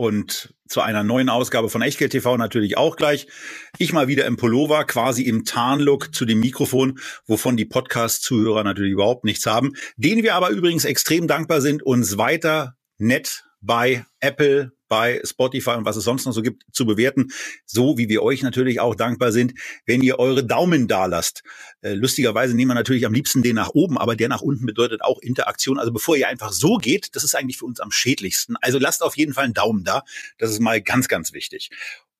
Und zu einer neuen Ausgabe von Echtgeld TV natürlich auch gleich. Ich mal wieder im Pullover, quasi im Tarnlook zu dem Mikrofon, wovon die Podcast-Zuhörer natürlich überhaupt nichts haben, denen wir aber übrigens extrem dankbar sind, uns weiter nett bei Apple, bei Spotify und was es sonst noch so gibt, zu bewerten. So wie wir euch natürlich auch dankbar sind, wenn ihr eure Daumen da lasst. Äh, lustigerweise nehmen wir natürlich am liebsten den nach oben, aber der nach unten bedeutet auch Interaktion. Also bevor ihr einfach so geht, das ist eigentlich für uns am schädlichsten. Also lasst auf jeden Fall einen Daumen da. Das ist mal ganz, ganz wichtig.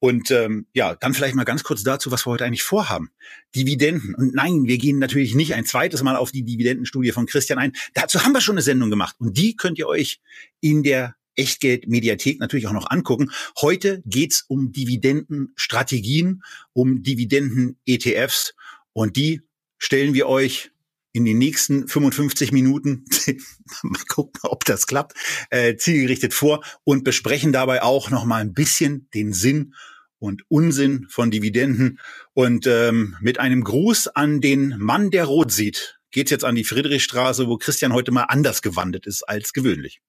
Und ähm, ja, dann vielleicht mal ganz kurz dazu, was wir heute eigentlich vorhaben. Dividenden. Und nein, wir gehen natürlich nicht ein zweites Mal auf die Dividendenstudie von Christian ein. Dazu haben wir schon eine Sendung gemacht. Und die könnt ihr euch in der Echtgeld-Mediathek natürlich auch noch angucken. Heute geht's um Dividendenstrategien, um Dividenden-ETFs und die stellen wir euch in den nächsten 55 Minuten, mal gucken, ob das klappt, äh, zielgerichtet vor und besprechen dabei auch noch mal ein bisschen den Sinn und Unsinn von Dividenden. Und ähm, mit einem Gruß an den Mann, der rot sieht, geht's jetzt an die Friedrichstraße, wo Christian heute mal anders gewandelt ist als gewöhnlich.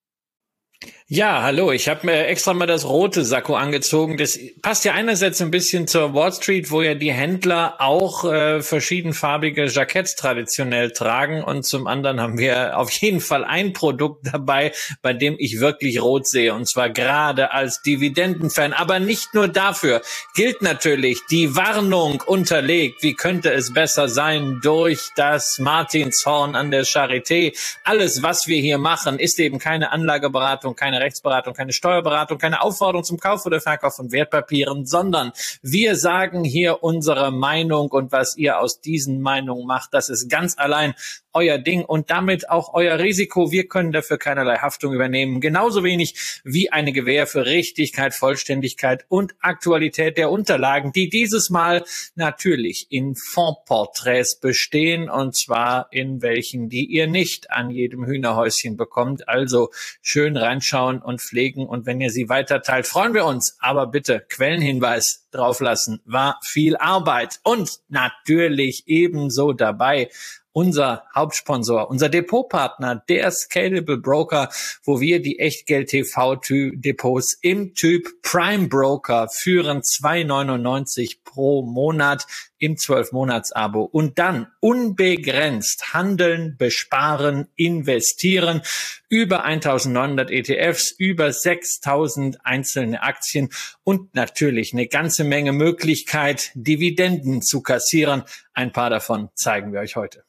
Ja, hallo. Ich habe mir extra mal das rote Sakko angezogen. Das passt ja einerseits ein bisschen zur Wall Street, wo ja die Händler auch äh, verschiedenfarbige Jacketts traditionell tragen. Und zum anderen haben wir auf jeden Fall ein Produkt dabei, bei dem ich wirklich rot sehe. Und zwar gerade als Dividendenfan. Aber nicht nur dafür. Gilt natürlich die Warnung unterlegt. Wie könnte es besser sein durch das Martinshorn an der Charité? Alles, was wir hier machen, ist eben keine Anlageberatung, keine Rechtsberatung, keine Steuerberatung, keine Aufforderung zum Kauf oder Verkauf von Wertpapieren, sondern wir sagen hier unsere Meinung und was ihr aus diesen Meinungen macht, das ist ganz allein euer Ding und damit auch euer Risiko. Wir können dafür keinerlei Haftung übernehmen. Genauso wenig wie eine Gewähr für Richtigkeit, Vollständigkeit und Aktualität der Unterlagen, die dieses Mal natürlich in Fondporträts bestehen und zwar in welchen, die ihr nicht an jedem Hühnerhäuschen bekommt. Also schön reinschauen und pflegen und wenn ihr sie weiterteilt, freuen wir uns. Aber bitte Quellenhinweis drauflassen. War viel Arbeit und natürlich ebenso dabei unser Hauptsponsor, unser Depotpartner, der Scalable Broker, wo wir die Echtgeld TV Depots im Typ Prime Broker führen, 2,99 pro Monat im 12-Monats-Abo und dann unbegrenzt handeln, besparen, investieren, über 1900 ETFs, über 6000 einzelne Aktien und natürlich eine ganze Menge Möglichkeit, Dividenden zu kassieren. Ein paar davon zeigen wir euch heute.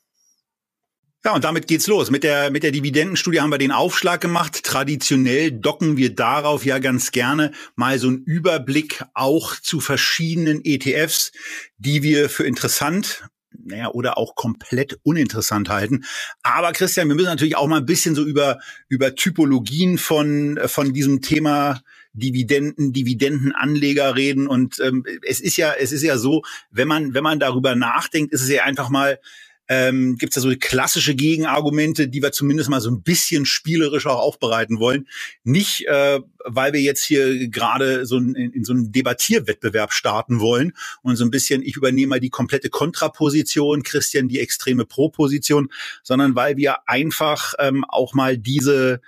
Ja, und damit geht's los. Mit der, mit der Dividendenstudie haben wir den Aufschlag gemacht. Traditionell docken wir darauf ja ganz gerne mal so einen Überblick auch zu verschiedenen ETFs, die wir für interessant naja, oder auch komplett uninteressant halten. Aber Christian, wir müssen natürlich auch mal ein bisschen so über, über Typologien von, von diesem Thema Dividenden, Dividendenanleger reden. Und ähm, es ist ja, es ist ja so, wenn man, wenn man darüber nachdenkt, ist es ja einfach mal ähm, gibt es da so klassische Gegenargumente, die wir zumindest mal so ein bisschen spielerisch auch aufbereiten wollen. Nicht, äh, weil wir jetzt hier gerade so in, in so einen Debattierwettbewerb starten wollen und so ein bisschen, ich übernehme mal die komplette Kontraposition, Christian die extreme Proposition, sondern weil wir einfach ähm, auch mal diese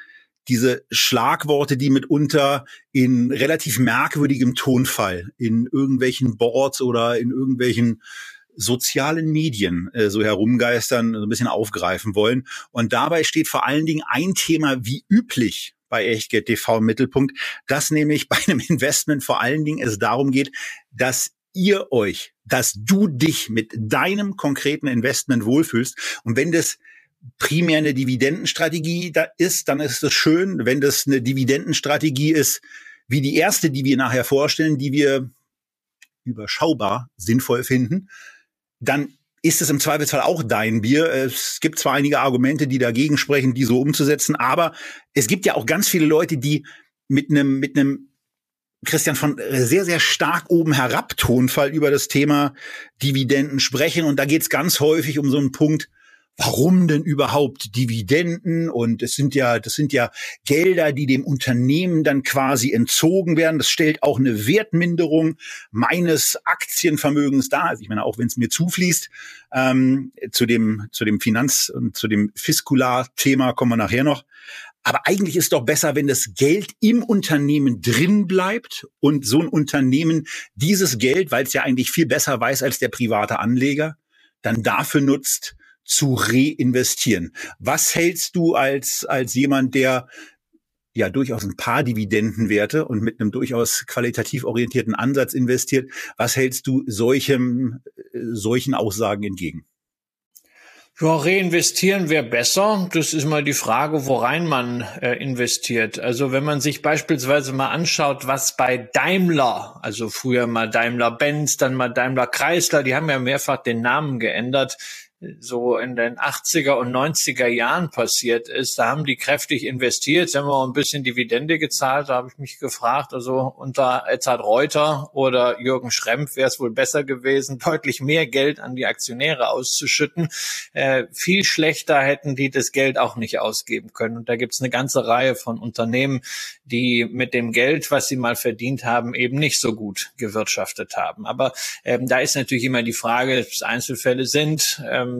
diese Schlagworte, die mitunter in relativ merkwürdigem Tonfall in irgendwelchen Boards oder in irgendwelchen sozialen Medien äh, so herumgeistern, so ein bisschen aufgreifen wollen. Und dabei steht vor allen Dingen ein Thema wie üblich bei Echtgeld TV im Mittelpunkt, dass nämlich bei einem Investment vor allen Dingen es darum geht, dass ihr euch, dass du dich mit deinem konkreten Investment wohlfühlst. Und wenn das primär eine Dividendenstrategie da ist, dann ist es schön. Wenn das eine Dividendenstrategie ist, wie die erste, die wir nachher vorstellen, die wir überschaubar sinnvoll finden, dann ist es im Zweifelsfall auch dein Bier. Es gibt zwar einige Argumente, die dagegen sprechen, die so umzusetzen, aber es gibt ja auch ganz viele Leute, die mit einem mit einem Christian, von sehr, sehr stark oben herab Tonfall über das Thema Dividenden sprechen. Und da geht es ganz häufig um so einen Punkt, warum denn überhaupt Dividenden? Und es sind ja, das sind ja Gelder, die dem Unternehmen dann quasi entzogen werden. Das stellt auch eine Wertminderung meines Aktienvermögens dar. Also ich meine, auch wenn es mir zufließt, ähm, zu dem, zu dem Finanz- und zu dem Fiskular-Thema kommen wir nachher noch. Aber eigentlich ist doch besser, wenn das Geld im Unternehmen drin bleibt und so ein Unternehmen dieses Geld, weil es ja eigentlich viel besser weiß als der private Anleger, dann dafür nutzt, zu reinvestieren. Was hältst du als, als jemand, der ja durchaus ein paar Dividendenwerte und mit einem durchaus qualitativ orientierten Ansatz investiert. Was hältst du solchem, äh, solchen Aussagen entgegen? Ja, reinvestieren wäre besser. Das ist mal die Frage, worein man äh, investiert. Also wenn man sich beispielsweise mal anschaut, was bei Daimler, also früher mal Daimler-Benz, dann mal Daimler-Chrysler, die haben ja mehrfach den Namen geändert, so in den 80er und 90er Jahren passiert ist. Da haben die kräftig investiert, sie haben auch ein bisschen Dividende gezahlt. Da habe ich mich gefragt, also unter Edzard Reuter oder Jürgen Schrempf wäre es wohl besser gewesen, deutlich mehr Geld an die Aktionäre auszuschütten. Äh, viel schlechter hätten die das Geld auch nicht ausgeben können. Und da gibt es eine ganze Reihe von Unternehmen, die mit dem Geld, was sie mal verdient haben, eben nicht so gut gewirtschaftet haben. Aber ähm, da ist natürlich immer die Frage, dass es Einzelfälle sind. Ähm,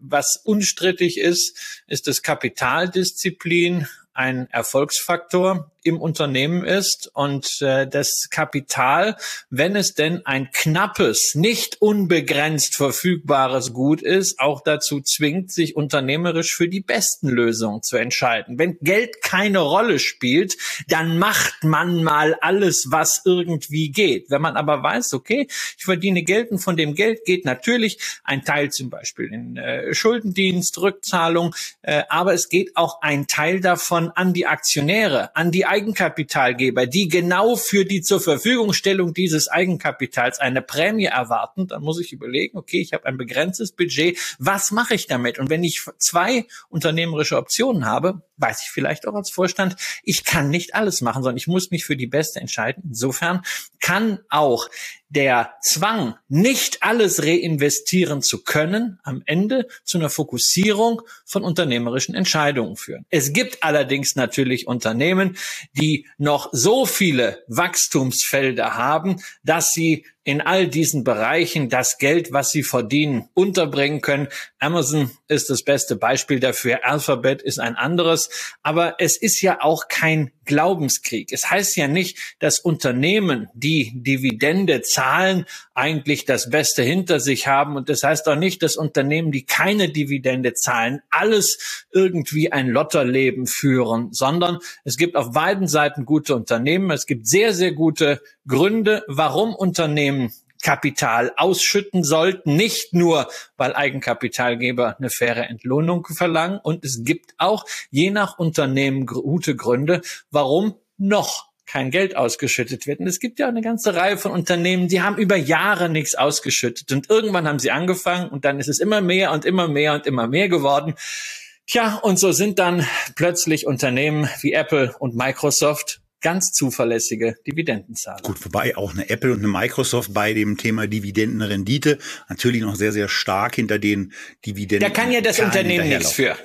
was unstrittig ist, ist das Kapitaldisziplin ein Erfolgsfaktor im Unternehmen ist und äh, das Kapital, wenn es denn ein knappes, nicht unbegrenzt verfügbares Gut ist, auch dazu zwingt, sich unternehmerisch für die besten Lösungen zu entscheiden. Wenn Geld keine Rolle spielt, dann macht man mal alles, was irgendwie geht. Wenn man aber weiß, okay, ich verdiene Geld und von dem Geld geht natürlich ein Teil zum Beispiel in äh, Schuldendienst, Rückzahlung, äh, aber es geht auch ein Teil davon an die Aktionäre, an die Eigenkapitalgeber, die genau für die zur Verfügungstellung dieses Eigenkapitals eine Prämie erwarten, dann muss ich überlegen, okay, ich habe ein begrenztes Budget, was mache ich damit? Und wenn ich zwei unternehmerische Optionen habe, weiß ich vielleicht auch als Vorstand, ich kann nicht alles machen, sondern ich muss mich für die beste entscheiden. Insofern kann auch der Zwang, nicht alles reinvestieren zu können, am Ende zu einer Fokussierung von unternehmerischen Entscheidungen führen. Es gibt allerdings natürlich Unternehmen, die noch so viele Wachstumsfelder haben, dass sie in all diesen Bereichen das Geld, was sie verdienen, unterbringen können. Amazon ist das beste Beispiel dafür. Alphabet ist ein anderes. Aber es ist ja auch kein Glaubenskrieg. Es heißt ja nicht, dass Unternehmen, die Dividende zahlen, eigentlich das Beste hinter sich haben. Und das heißt auch nicht, dass Unternehmen, die keine Dividende zahlen, alles irgendwie ein Lotterleben führen, sondern es gibt auf beiden Seiten gute Unternehmen. Es gibt sehr, sehr gute Gründe, warum Unternehmen Kapital ausschütten sollten, nicht nur, weil Eigenkapitalgeber eine faire Entlohnung verlangen. Und es gibt auch je nach Unternehmen gute Gründe, warum noch kein Geld ausgeschüttet wird. Und es gibt ja eine ganze Reihe von Unternehmen, die haben über Jahre nichts ausgeschüttet. Und irgendwann haben sie angefangen und dann ist es immer mehr und immer mehr und immer mehr geworden. Tja, und so sind dann plötzlich Unternehmen wie Apple und Microsoft ganz zuverlässige Dividendenzahler. Gut, wobei auch eine Apple und eine Microsoft bei dem Thema Dividendenrendite natürlich noch sehr, sehr stark hinter den Dividenden. Da kann ja das Unternehmen nichts für.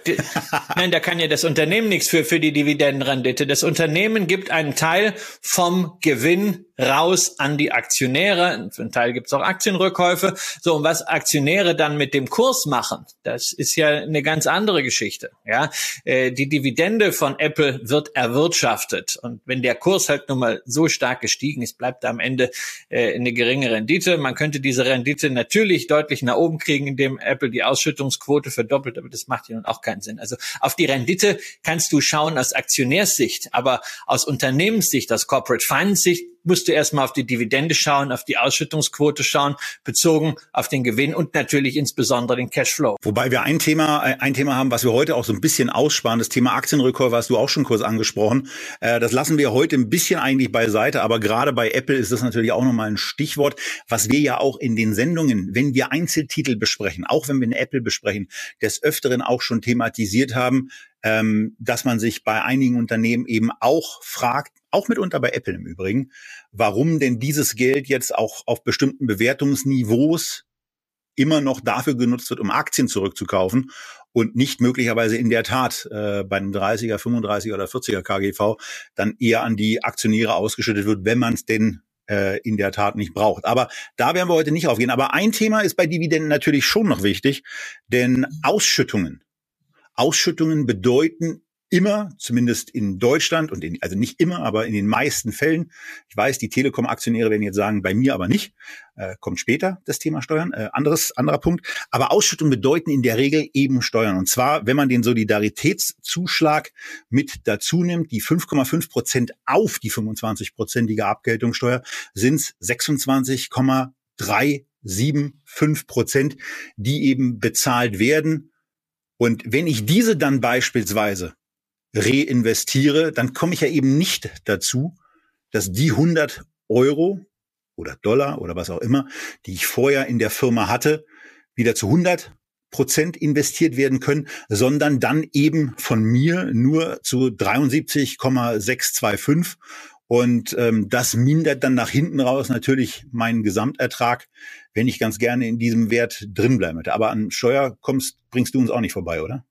Nein, da kann ja das Unternehmen nichts für, für die Dividendenrendite. Das Unternehmen gibt einen Teil vom Gewinn raus an die Aktionäre. Für einen Teil gibt es auch Aktienrückkäufe. So, und was Aktionäre dann mit dem Kurs machen, das ist ja eine ganz andere Geschichte. Ja, äh, die Dividende von Apple wird erwirtschaftet. Und wenn der Kurs halt nun mal so stark gestiegen ist, bleibt am Ende äh, eine geringe Rendite. Man könnte diese Rendite natürlich deutlich nach oben kriegen, indem Apple die Ausschüttungsquote verdoppelt, aber das macht ja nun auch keinen Sinn. Also auf die Rendite kannst du schauen aus Aktionärssicht, aber aus Unternehmenssicht, aus Corporate Finance Sicht musst du erstmal auf die Dividende schauen, auf die Ausschüttungsquote schauen, bezogen auf den Gewinn und natürlich insbesondere den Cashflow. Wobei wir ein Thema, äh, ein Thema haben, was wir heute auch so ein bisschen aussparen. Das Thema Aktienrückkäufe hast du auch schon kurz angesprochen. Äh, das lassen wir heute ein bisschen eigentlich beiseite, aber gerade bei Apple ist das natürlich auch nochmal ein Stichwort, was wir ja auch in den Sendungen, wenn wir Einzeltitel besprechen, auch wenn wir eine Apple besprechen, des Öfteren auch schon thematisiert haben ähm, dass man sich bei einigen Unternehmen eben auch fragt, auch mitunter bei Apple im Übrigen, warum denn dieses Geld jetzt auch auf bestimmten Bewertungsniveaus immer noch dafür genutzt wird, um Aktien zurückzukaufen und nicht möglicherweise in der Tat äh, bei einem 30er, 35er oder 40er KGV dann eher an die Aktionäre ausgeschüttet wird, wenn man es denn äh, in der Tat nicht braucht. Aber da werden wir heute nicht aufgehen. Aber ein Thema ist bei Dividenden natürlich schon noch wichtig, denn Ausschüttungen. Ausschüttungen bedeuten immer, zumindest in Deutschland und in, also nicht immer, aber in den meisten Fällen. Ich weiß, die Telekom-Aktionäre werden jetzt sagen, bei mir aber nicht. Äh, kommt später das Thema Steuern. Äh, anderes, anderer Punkt. Aber Ausschüttungen bedeuten in der Regel eben Steuern. Und zwar, wenn man den Solidaritätszuschlag mit dazu nimmt, die 5,5 Prozent auf die 25-prozentige Abgeltungssteuer, sind es 26,375 Prozent, die eben bezahlt werden. Und wenn ich diese dann beispielsweise reinvestiere, dann komme ich ja eben nicht dazu, dass die 100 Euro oder Dollar oder was auch immer, die ich vorher in der Firma hatte, wieder zu 100 Prozent investiert werden können, sondern dann eben von mir nur zu 73,625 und ähm, das mindert dann nach hinten raus natürlich meinen Gesamtertrag, wenn ich ganz gerne in diesem Wert drin bleiben möchte. Aber an Steuer kommst, bringst du uns auch nicht vorbei, oder?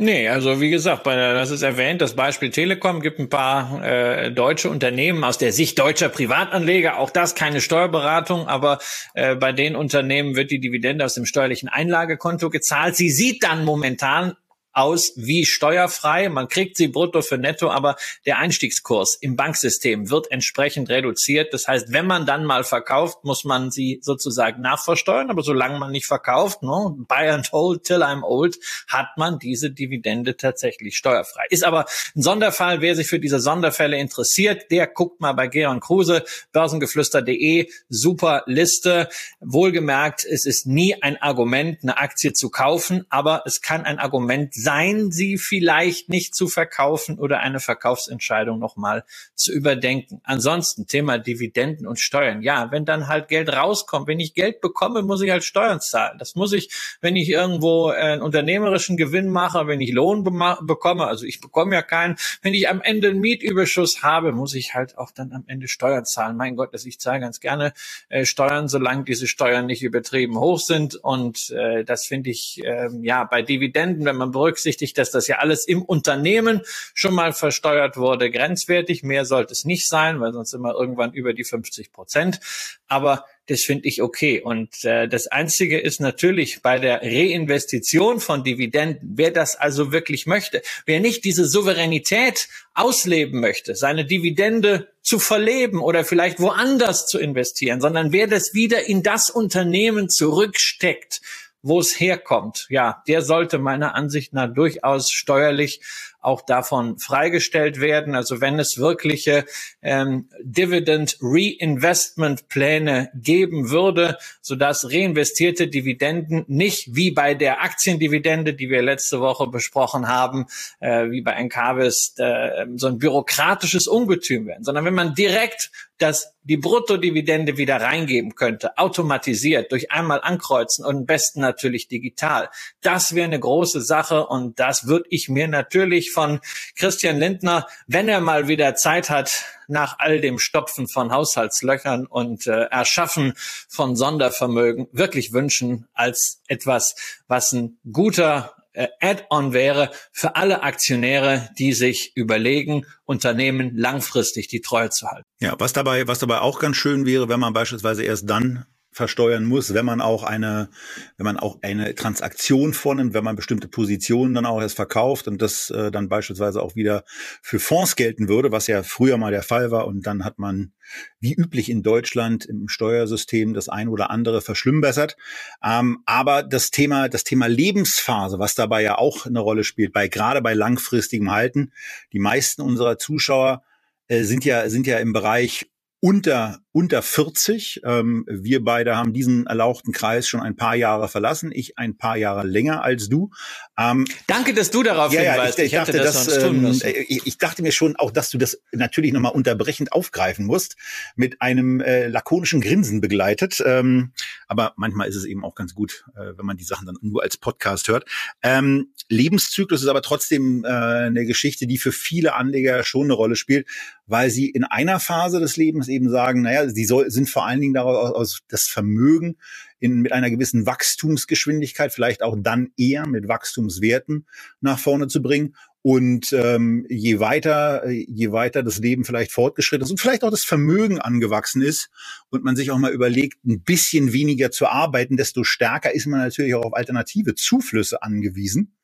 Nee, also wie gesagt, bei das ist erwähnt, das Beispiel Telekom gibt ein paar äh, deutsche Unternehmen aus der Sicht deutscher Privatanleger, auch das keine Steuerberatung, aber äh, bei den Unternehmen wird die Dividende aus dem steuerlichen Einlagekonto gezahlt. Sie sieht dann momentan aus wie steuerfrei. Man kriegt sie brutto für netto, aber der Einstiegskurs im Banksystem wird entsprechend reduziert. Das heißt, wenn man dann mal verkauft, muss man sie sozusagen nachversteuern. Aber solange man nicht verkauft, no, ne, buy and hold till I'm old, hat man diese Dividende tatsächlich steuerfrei. Ist aber ein Sonderfall. Wer sich für diese Sonderfälle interessiert, der guckt mal bei Geron Kruse, börsengeflüster.de, super Liste. Wohlgemerkt, es ist nie ein Argument, eine Aktie zu kaufen, aber es kann ein Argument sein, sie vielleicht nicht zu verkaufen oder eine Verkaufsentscheidung nochmal zu überdenken. Ansonsten Thema Dividenden und Steuern. Ja, wenn dann halt Geld rauskommt, wenn ich Geld bekomme, muss ich halt Steuern zahlen. Das muss ich, wenn ich irgendwo einen unternehmerischen Gewinn mache, wenn ich Lohn bekomme, also ich bekomme ja keinen, wenn ich am Ende einen Mietüberschuss habe, muss ich halt auch dann am Ende Steuern zahlen. Mein Gott, dass ich zahle ganz gerne äh, Steuern, solange diese Steuern nicht übertrieben hoch sind. Und äh, das finde ich äh, ja bei Dividenden, wenn man berücksichtigt, dass das ja alles im Unternehmen schon mal versteuert wurde, grenzwertig. Mehr sollte es nicht sein, weil sonst immer irgendwann über die 50 Prozent. Aber das finde ich okay. Und äh, das Einzige ist natürlich bei der Reinvestition von Dividenden, wer das also wirklich möchte, wer nicht diese Souveränität ausleben möchte, seine Dividende zu verleben oder vielleicht woanders zu investieren, sondern wer das wieder in das Unternehmen zurücksteckt, wo es herkommt, ja, der sollte meiner Ansicht nach durchaus steuerlich auch davon freigestellt werden. Also wenn es wirkliche ähm, Dividend Reinvestment Pläne geben würde, sodass reinvestierte Dividenden nicht wie bei der Aktiendividende, die wir letzte Woche besprochen haben, äh, wie bei Encarvis, äh, so ein bürokratisches Ungetüm werden, sondern wenn man direkt das die Bruttodividende wieder reingeben könnte, automatisiert durch einmal ankreuzen und am besten natürlich digital. Das wäre eine große Sache und das würde ich mir natürlich von Christian Lindner, wenn er mal wieder Zeit hat, nach all dem Stopfen von Haushaltslöchern und äh, Erschaffen von Sondervermögen wirklich wünschen als etwas, was ein guter äh, Add-on wäre für alle Aktionäre, die sich überlegen, Unternehmen langfristig die Treue zu halten. Ja, was dabei, was dabei auch ganz schön wäre, wenn man beispielsweise erst dann versteuern muss, wenn man auch eine, wenn man auch eine Transaktion vornimmt, wenn man bestimmte Positionen dann auch erst verkauft und das äh, dann beispielsweise auch wieder für Fonds gelten würde, was ja früher mal der Fall war und dann hat man wie üblich in Deutschland im Steuersystem das ein oder andere verschlimmbessert. Ähm, aber das Thema, das Thema Lebensphase, was dabei ja auch eine Rolle spielt, bei gerade bei langfristigem Halten, die meisten unserer Zuschauer äh, sind ja sind ja im Bereich unter unter 40. Ähm, wir beide haben diesen erlauchten Kreis schon ein paar Jahre verlassen. Ich ein paar Jahre länger als du. Ähm, Danke, dass du darauf ja, hinweist. Ja, ich, ich, ich dachte, das, das ähm, ich, ich, dachte mir schon auch, dass du das natürlich nochmal unterbrechend aufgreifen musst, mit einem äh, lakonischen Grinsen begleitet. Ähm, aber manchmal ist es eben auch ganz gut, äh, wenn man die Sachen dann nur als Podcast hört. Ähm, Lebenszyklus ist aber trotzdem äh, eine Geschichte, die für viele Anleger schon eine Rolle spielt, weil sie in einer Phase des Lebens eben sagen, naja, sie soll, sind vor allen Dingen daraus aus das Vermögen in, mit einer gewissen Wachstumsgeschwindigkeit, vielleicht auch dann eher mit Wachstumswerten nach vorne zu bringen. Und ähm, je weiter, je weiter das Leben vielleicht fortgeschritten ist und vielleicht auch das Vermögen angewachsen ist und man sich auch mal überlegt, ein bisschen weniger zu arbeiten, desto stärker ist man natürlich auch auf alternative Zuflüsse angewiesen.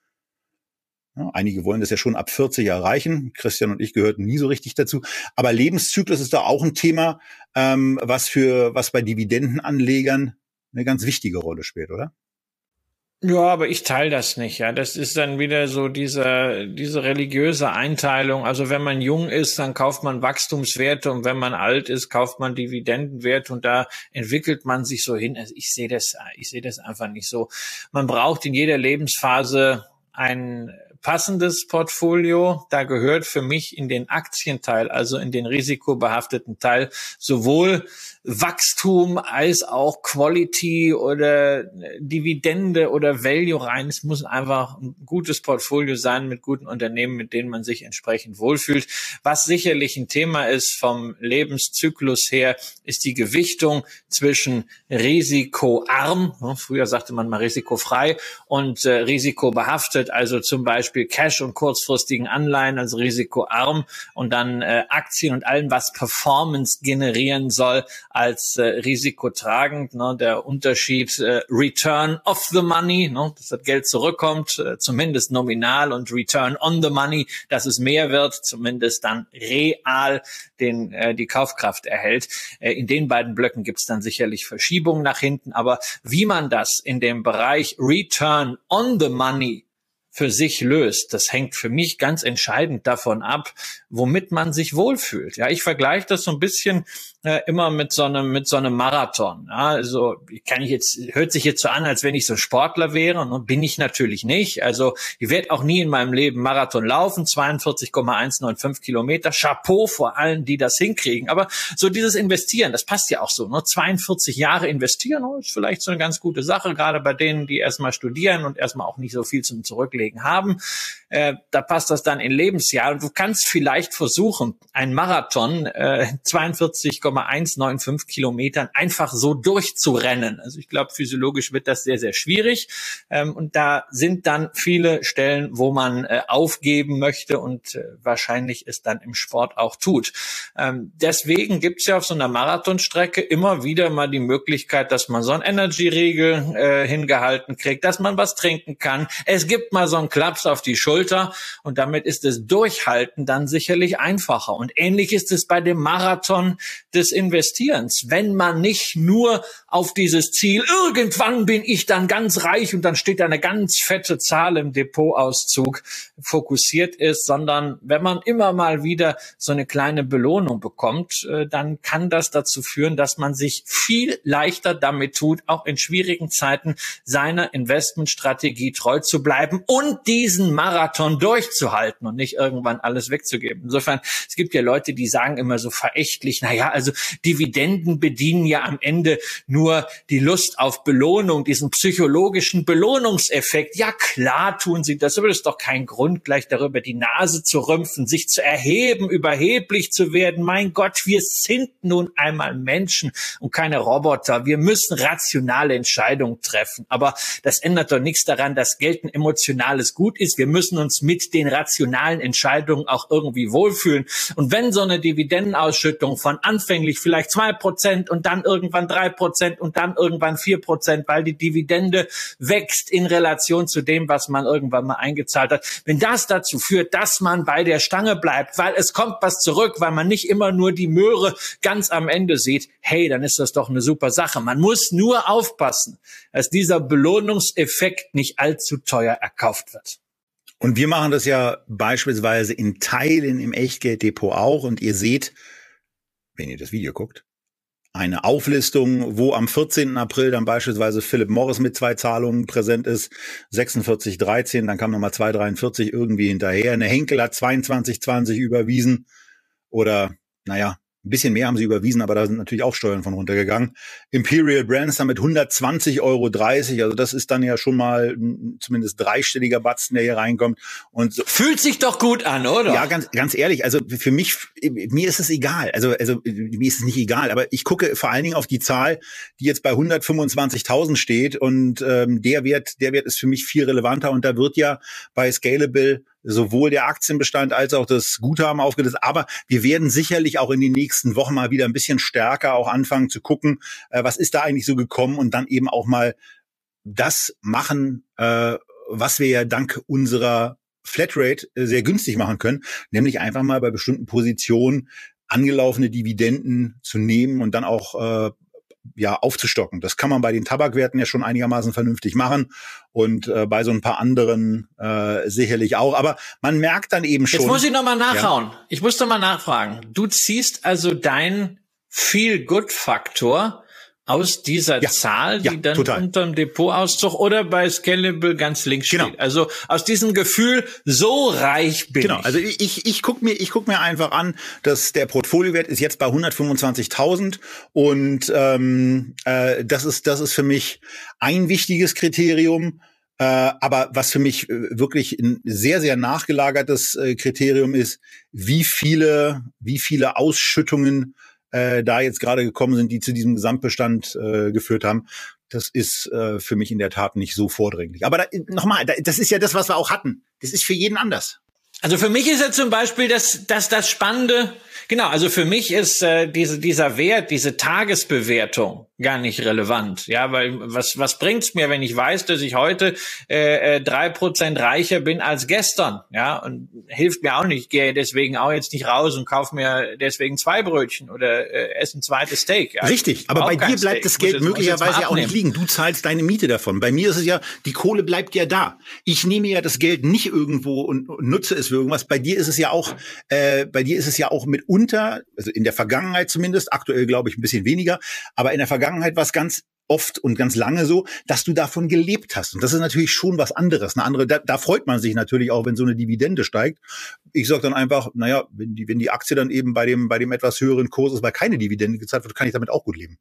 Ja, einige wollen das ja schon ab 40 erreichen. Christian und ich gehörten nie so richtig dazu. Aber Lebenszyklus ist da auch ein Thema, ähm, was für was bei Dividendenanlegern eine ganz wichtige Rolle spielt, oder? Ja, aber ich teile das nicht. Ja, das ist dann wieder so diese diese religiöse Einteilung. Also wenn man jung ist, dann kauft man Wachstumswerte und wenn man alt ist, kauft man Dividendenwerte und da entwickelt man sich so hin. Also ich sehe das, ich sehe das einfach nicht so. Man braucht in jeder Lebensphase ein passendes Portfolio. Da gehört für mich in den Aktienteil, also in den risikobehafteten Teil, sowohl Wachstum als auch Quality oder Dividende oder Value rein. Es muss einfach ein gutes Portfolio sein mit guten Unternehmen, mit denen man sich entsprechend wohlfühlt. Was sicherlich ein Thema ist vom Lebenszyklus her, ist die Gewichtung zwischen risikoarm, früher sagte man mal risikofrei, und äh, risikobehaftet, also zum Beispiel Cash und kurzfristigen Anleihen, also risikoarm und dann äh, Aktien und allem, was Performance generieren soll, als äh, risikotragend. Ne? Der Unterschied äh, Return of the Money, ne? dass das Geld zurückkommt, äh, zumindest nominal und Return on the Money, dass es mehr wird, zumindest dann real den, äh, die Kaufkraft erhält. Äh, in den beiden Blöcken gibt es dann sicherlich Verschiebungen nach hinten, aber wie man das in dem Bereich Return on the Money für sich löst, das hängt für mich ganz entscheidend davon ab, womit man sich wohlfühlt. Ja, ich vergleiche das so ein bisschen äh, immer mit so einem mit so einem Marathon. Ja, also kann ich jetzt hört sich jetzt so an, als wenn ich so Sportler wäre, und bin ich natürlich nicht. Also ich werde auch nie in meinem Leben Marathon laufen, 42,195 Kilometer. Chapeau vor allen, die das hinkriegen. Aber so dieses Investieren, das passt ja auch so. Ne? 42 Jahre investieren oh, ist vielleicht so eine ganz gute Sache, gerade bei denen, die erstmal studieren und erstmal auch nicht so viel zum Zurücklegen haben. Äh, da passt das dann in Lebensjahr. Und du kannst vielleicht versuchen, ein Marathon äh, 42, 0,195 Kilometern einfach so durchzurennen. Also ich glaube, physiologisch wird das sehr, sehr schwierig. Ähm, und da sind dann viele Stellen, wo man äh, aufgeben möchte und äh, wahrscheinlich es dann im Sport auch tut. Ähm, deswegen gibt es ja auf so einer Marathonstrecke immer wieder mal die Möglichkeit, dass man so ein Energy-Riegel äh, hingehalten kriegt, dass man was trinken kann. Es gibt mal so einen Klaps auf die Schulter und damit ist es Durchhalten dann sicherlich einfacher. Und ähnlich ist es bei dem Marathon des Investierens, wenn man nicht nur auf dieses Ziel, irgendwann bin ich dann ganz reich und dann steht eine ganz fette Zahl im Depotauszug, fokussiert ist, sondern wenn man immer mal wieder so eine kleine Belohnung bekommt, äh, dann kann das dazu führen, dass man sich viel leichter damit tut, auch in schwierigen Zeiten seiner Investmentstrategie treu zu bleiben und diesen Marathon durchzuhalten und nicht irgendwann alles wegzugeben. Insofern, es gibt ja Leute, die sagen immer so verächtlich, na also Dividenden bedienen ja am Ende nur die Lust auf Belohnung, diesen psychologischen Belohnungseffekt. Ja, klar tun sie das, aber das ist doch kein Grund, gleich darüber die Nase zu rümpfen, sich zu erheben, überheblich zu werden. Mein Gott, wir sind nun einmal Menschen und keine Roboter. Wir müssen rationale Entscheidungen treffen. Aber das ändert doch nichts daran, dass Geld ein emotionales Gut ist. Wir müssen uns mit den rationalen Entscheidungen auch irgendwie wohlfühlen. Und wenn so eine Dividendenausschüttung von anfänglich vielleicht zwei Prozent und dann irgendwann drei Prozent und dann irgendwann vier Prozent, weil die Dividende wächst in Relation zu dem, was man irgendwann mal eingezahlt hat. Wenn das dazu führt, dass man bei der Stange bleibt, weil es kommt was zurück, weil man nicht immer nur die Möhre ganz am Ende sieht, hey, dann ist das doch eine super Sache. Man muss nur aufpassen, dass dieser Belohnungseffekt nicht allzu teuer erkauft wird. Und wir machen das ja beispielsweise in Teilen im Echtgelddepot auch. Und ihr seht, wenn ihr das Video guckt, eine Auflistung, wo am 14. April dann beispielsweise Philip Morris mit zwei Zahlungen präsent ist, 46,13, dann kam nochmal 2,43 irgendwie hinterher. Eine Henkel hat 22,20 überwiesen oder, naja, ein bisschen mehr haben sie überwiesen, aber da sind natürlich auch Steuern von runtergegangen. Imperial Brands damit 120,30 Euro. Also das ist dann ja schon mal zumindest dreistelliger Batzen, der hier reinkommt. Und so. Fühlt sich doch gut an, oder? Ja, ganz, ganz ehrlich. Also für mich, mir ist es egal. Also, also mir ist es nicht egal. Aber ich gucke vor allen Dingen auf die Zahl, die jetzt bei 125.000 steht. Und ähm, der Wert, der Wert ist für mich viel relevanter. Und da wird ja bei Scalable sowohl der Aktienbestand als auch das Guthaben aufgelistet. Aber wir werden sicherlich auch in den nächsten Wochen mal wieder ein bisschen stärker auch anfangen zu gucken, äh, was ist da eigentlich so gekommen und dann eben auch mal das machen, äh, was wir ja dank unserer Flatrate äh, sehr günstig machen können, nämlich einfach mal bei bestimmten Positionen angelaufene Dividenden zu nehmen und dann auch äh, ja aufzustocken. Das kann man bei den Tabakwerten ja schon einigermaßen vernünftig machen und äh, bei so ein paar anderen äh, sicherlich auch. Aber man merkt dann eben schon. Jetzt muss ich noch mal nachhauen. Ja. Ich muss noch mal nachfragen. Du ziehst also dein Feel-Good-Faktor aus dieser ja, Zahl, die ja, dann total. unterm Depotauszug oder bei Scalable ganz links genau. steht. Also aus diesem Gefühl, so reich bin genau. ich. Genau, also ich, ich, gucke mir, ich guck mir einfach an, dass der Portfoliowert ist jetzt bei 125.000 und ähm, äh, das, ist, das ist für mich ein wichtiges Kriterium. Äh, aber was für mich äh, wirklich ein sehr, sehr nachgelagertes äh, Kriterium ist, wie viele, wie viele Ausschüttungen äh, da jetzt gerade gekommen sind, die zu diesem Gesamtbestand äh, geführt haben. Das ist äh, für mich in der Tat nicht so vordringlich. Aber da, nochmal, da, das ist ja das, was wir auch hatten. Das ist für jeden anders. Also für mich ist ja zum Beispiel das, das, das Spannende, genau, also für mich ist äh, diese, dieser Wert, diese Tagesbewertung gar nicht relevant. Ja, weil was, was bringt's mir, wenn ich weiß, dass ich heute äh, äh, drei Prozent reicher bin als gestern? Ja, und hilft mir auch nicht. Ich gehe deswegen auch jetzt nicht raus und kaufe mir deswegen zwei Brötchen oder äh, esse ein zweites Steak. Ja. Richtig, aber bei dir bleibt Steak. das Geld möglicherweise ja auch nicht liegen. Du zahlst deine Miete davon. Bei mir ist es ja, die Kohle bleibt ja da. Ich nehme ja das Geld nicht irgendwo und, und nutze es für irgendwas. Bei dir ist es ja auch, äh, bei dir ist es ja auch mitunter, also in der Vergangenheit zumindest, aktuell glaube ich ein bisschen weniger, aber in der Vergangenheit Vergangenheit was ganz oft und ganz lange so, dass du davon gelebt hast. Und das ist natürlich schon was anderes. Eine andere, da, da freut man sich natürlich auch, wenn so eine Dividende steigt. Ich sage dann einfach, naja, wenn die, wenn die Aktie dann eben bei dem, bei dem etwas höheren Kurs ist, weil keine Dividende gezahlt wird, kann ich damit auch gut leben.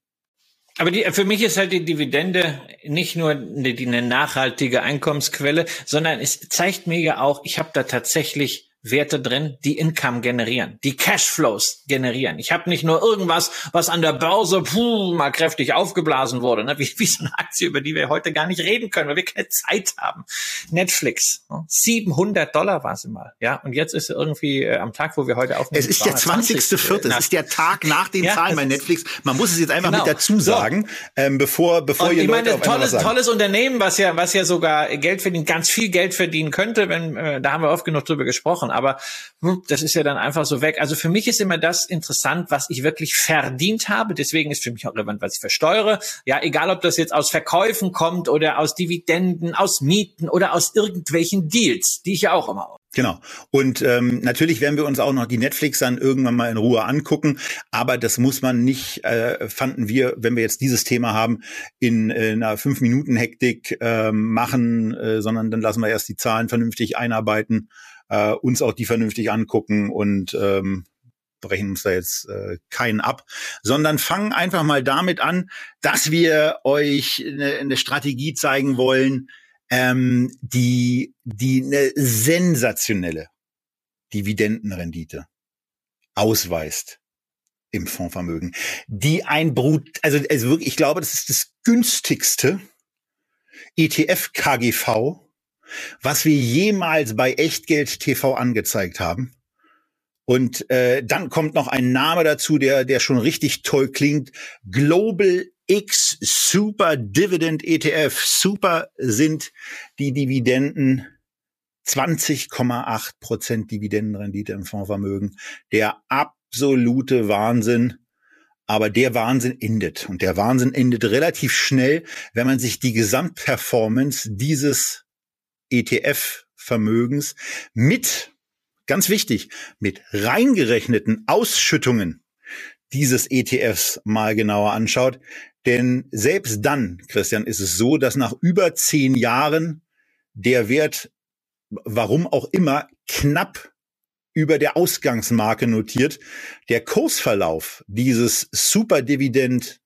Aber die, für mich ist halt die Dividende nicht nur eine, eine nachhaltige Einkommensquelle, sondern es zeigt mir ja auch, ich habe da tatsächlich Werte drin, die Income generieren, die Cashflows generieren. Ich habe nicht nur irgendwas, was an der Börse puh, mal kräftig aufgeblasen wurde, ne? wie, wie so eine Aktie, über die wir heute gar nicht reden können, weil wir keine Zeit haben. Netflix, ne? 700 Dollar war sie mal, ja, und jetzt ist sie irgendwie äh, am Tag, wo wir heute aufnehmen. Es ist der 20.04., es ist der Tag nach den ja, Zahlen bei Netflix. Man muss es jetzt einfach genau. mit dazu sagen, so. ähm, bevor bevor und ihr ich Leute meine, tolles tolles Unternehmen, was ja was ja sogar Geld verdient, ganz viel Geld verdienen könnte, wenn äh, da haben wir oft genug drüber gesprochen aber hm, das ist ja dann einfach so weg. Also für mich ist immer das interessant, was ich wirklich verdient habe. Deswegen ist für mich auch relevant, was ich versteuere. Ja, egal ob das jetzt aus Verkäufen kommt oder aus Dividenden, aus Mieten oder aus irgendwelchen Deals, die ich ja auch immer Genau. Und ähm, natürlich werden wir uns auch noch die Netflix dann irgendwann mal in Ruhe angucken. Aber das muss man nicht, äh, fanden wir, wenn wir jetzt dieses Thema haben, in, in einer fünf Minuten Hektik äh, machen, äh, sondern dann lassen wir erst die Zahlen vernünftig einarbeiten äh, uns auch die vernünftig angucken und ähm, brechen uns da jetzt äh, keinen ab, sondern fangen einfach mal damit an, dass wir euch eine, eine Strategie zeigen wollen, ähm, die die eine sensationelle Dividendenrendite ausweist im Fondsvermögen, die ein Brut, also, also wirklich, ich glaube, das ist das günstigste ETF KGV, was wir jemals bei Echtgeld TV angezeigt haben. Und äh, dann kommt noch ein Name dazu, der, der schon richtig toll klingt. Global X Super Dividend ETF. Super sind die Dividenden. 20,8 Prozent Dividendenrendite im Fondsvermögen. Der absolute Wahnsinn. Aber der Wahnsinn endet. Und der Wahnsinn endet relativ schnell, wenn man sich die Gesamtperformance dieses ETF-Vermögens mit, ganz wichtig, mit reingerechneten Ausschüttungen, dieses ETFs mal genauer anschaut. Denn selbst dann, Christian, ist es so, dass nach über zehn Jahren der Wert, warum auch immer, knapp über der Ausgangsmarke notiert. Der Kursverlauf dieses Superdividend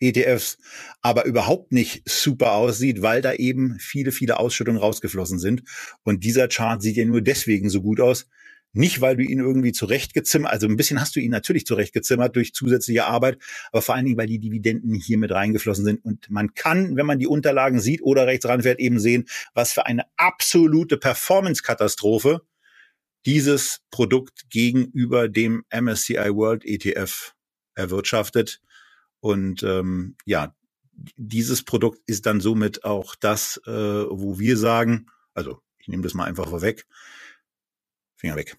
ETFs aber überhaupt nicht super aussieht, weil da eben viele, viele Ausschüttungen rausgeflossen sind. Und dieser Chart sieht ja nur deswegen so gut aus. Nicht, weil du ihn irgendwie zurechtgezimmert, also ein bisschen hast du ihn natürlich zurechtgezimmert durch zusätzliche Arbeit, aber vor allen Dingen, weil die Dividenden hier mit reingeflossen sind. Und man kann, wenn man die Unterlagen sieht oder rechts ranfährt, eben sehen, was für eine absolute Performance-Katastrophe dieses Produkt gegenüber dem MSCI World ETF erwirtschaftet. Und ähm, ja, dieses Produkt ist dann somit auch das, äh, wo wir sagen, also ich nehme das mal einfach vorweg, Finger weg.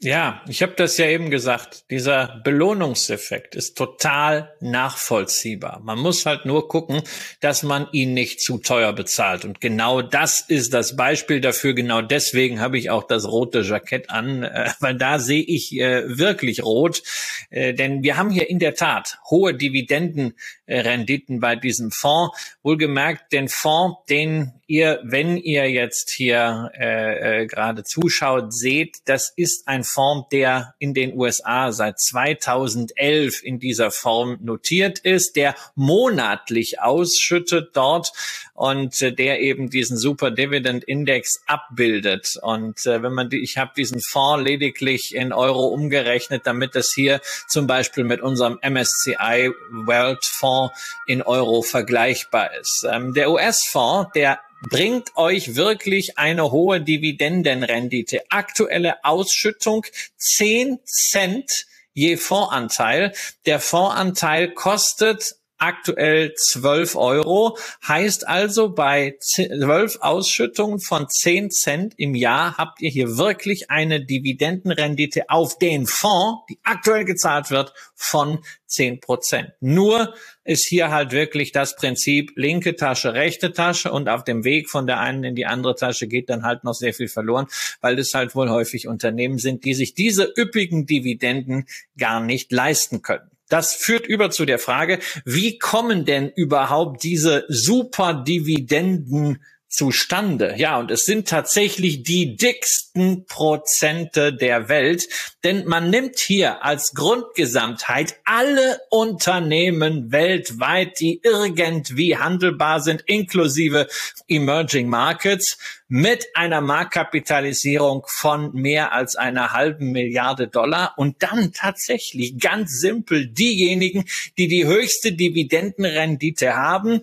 Ja, ich habe das ja eben gesagt. Dieser Belohnungseffekt ist total nachvollziehbar. Man muss halt nur gucken, dass man ihn nicht zu teuer bezahlt. Und genau das ist das Beispiel dafür. Genau deswegen habe ich auch das rote Jackett an, äh, weil da sehe ich äh, wirklich rot. Äh, denn wir haben hier in der Tat hohe Dividendenrenditen bei diesem Fonds. Wohlgemerkt, den Fonds, den ihr, wenn ihr jetzt hier äh, äh, gerade zuschaut, seht, das ist ein Fonds, der in den USA seit 2011 in dieser Form notiert ist, der monatlich ausschüttet dort und äh, der eben diesen Super Dividend Index abbildet. Und äh, wenn man die, ich habe diesen Fonds lediglich in Euro umgerechnet, damit das hier zum Beispiel mit unserem MSCI World Fonds in Euro vergleichbar ist. Ähm, der US-Fonds, der bringt euch wirklich eine hohe Dividendenrendite. Aktuelle Ausschüttung 10 Cent je Fondsanteil. Der Fondsanteil kostet aktuell 12 Euro. Heißt also, bei 12 Ausschüttungen von 10 Cent im Jahr habt ihr hier wirklich eine Dividendenrendite auf den Fonds, die aktuell gezahlt wird, von 10 Prozent. Nur ist hier halt wirklich das Prinzip linke Tasche, rechte Tasche und auf dem Weg von der einen in die andere Tasche geht dann halt noch sehr viel verloren, weil es halt wohl häufig Unternehmen sind, die sich diese üppigen Dividenden gar nicht leisten können. Das führt über zu der Frage, wie kommen denn überhaupt diese Superdividenden zustande. Ja, und es sind tatsächlich die dicksten Prozente der Welt, denn man nimmt hier als Grundgesamtheit alle Unternehmen weltweit, die irgendwie handelbar sind, inklusive Emerging Markets, mit einer Marktkapitalisierung von mehr als einer halben Milliarde Dollar und dann tatsächlich ganz simpel diejenigen, die die höchste Dividendenrendite haben,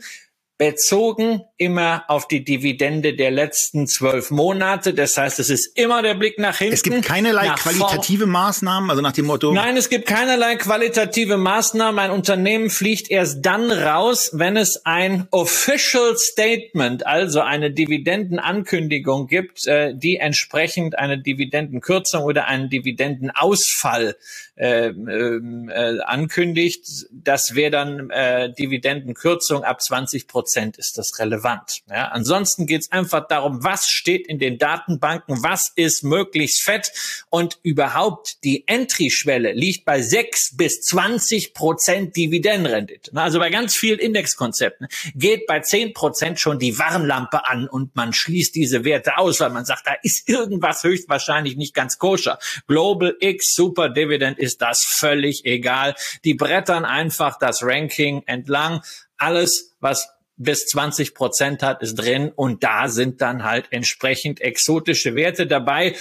bezogen immer auf die Dividende der letzten zwölf Monate. Das heißt, es ist immer der Blick nach hinten. Es gibt keinerlei qualitative Maßnahmen, also nach dem Motto. Nein, es gibt keinerlei qualitative Maßnahmen. Ein Unternehmen fliegt erst dann raus, wenn es ein Official Statement, also eine Dividendenankündigung gibt, äh, die entsprechend eine Dividendenkürzung oder einen Dividendenausfall äh, äh, ankündigt. Das wäre dann äh, Dividendenkürzung ab 20 Prozent ist das relevant. Ja? Ansonsten geht es einfach darum, was steht in den Datenbanken, was ist möglichst fett und überhaupt die Entry-Schwelle liegt bei 6 bis 20 Prozent Dividendenrendite. Also bei ganz vielen Indexkonzepten geht bei 10 Prozent schon die Warnlampe an und man schließt diese Werte aus, weil man sagt, da ist irgendwas höchstwahrscheinlich nicht ganz koscher. Global X Super Dividend ist das völlig egal. Die brettern einfach das Ranking entlang. Alles, was bis 20 Prozent hat, ist drin und da sind dann halt entsprechend exotische Werte dabei.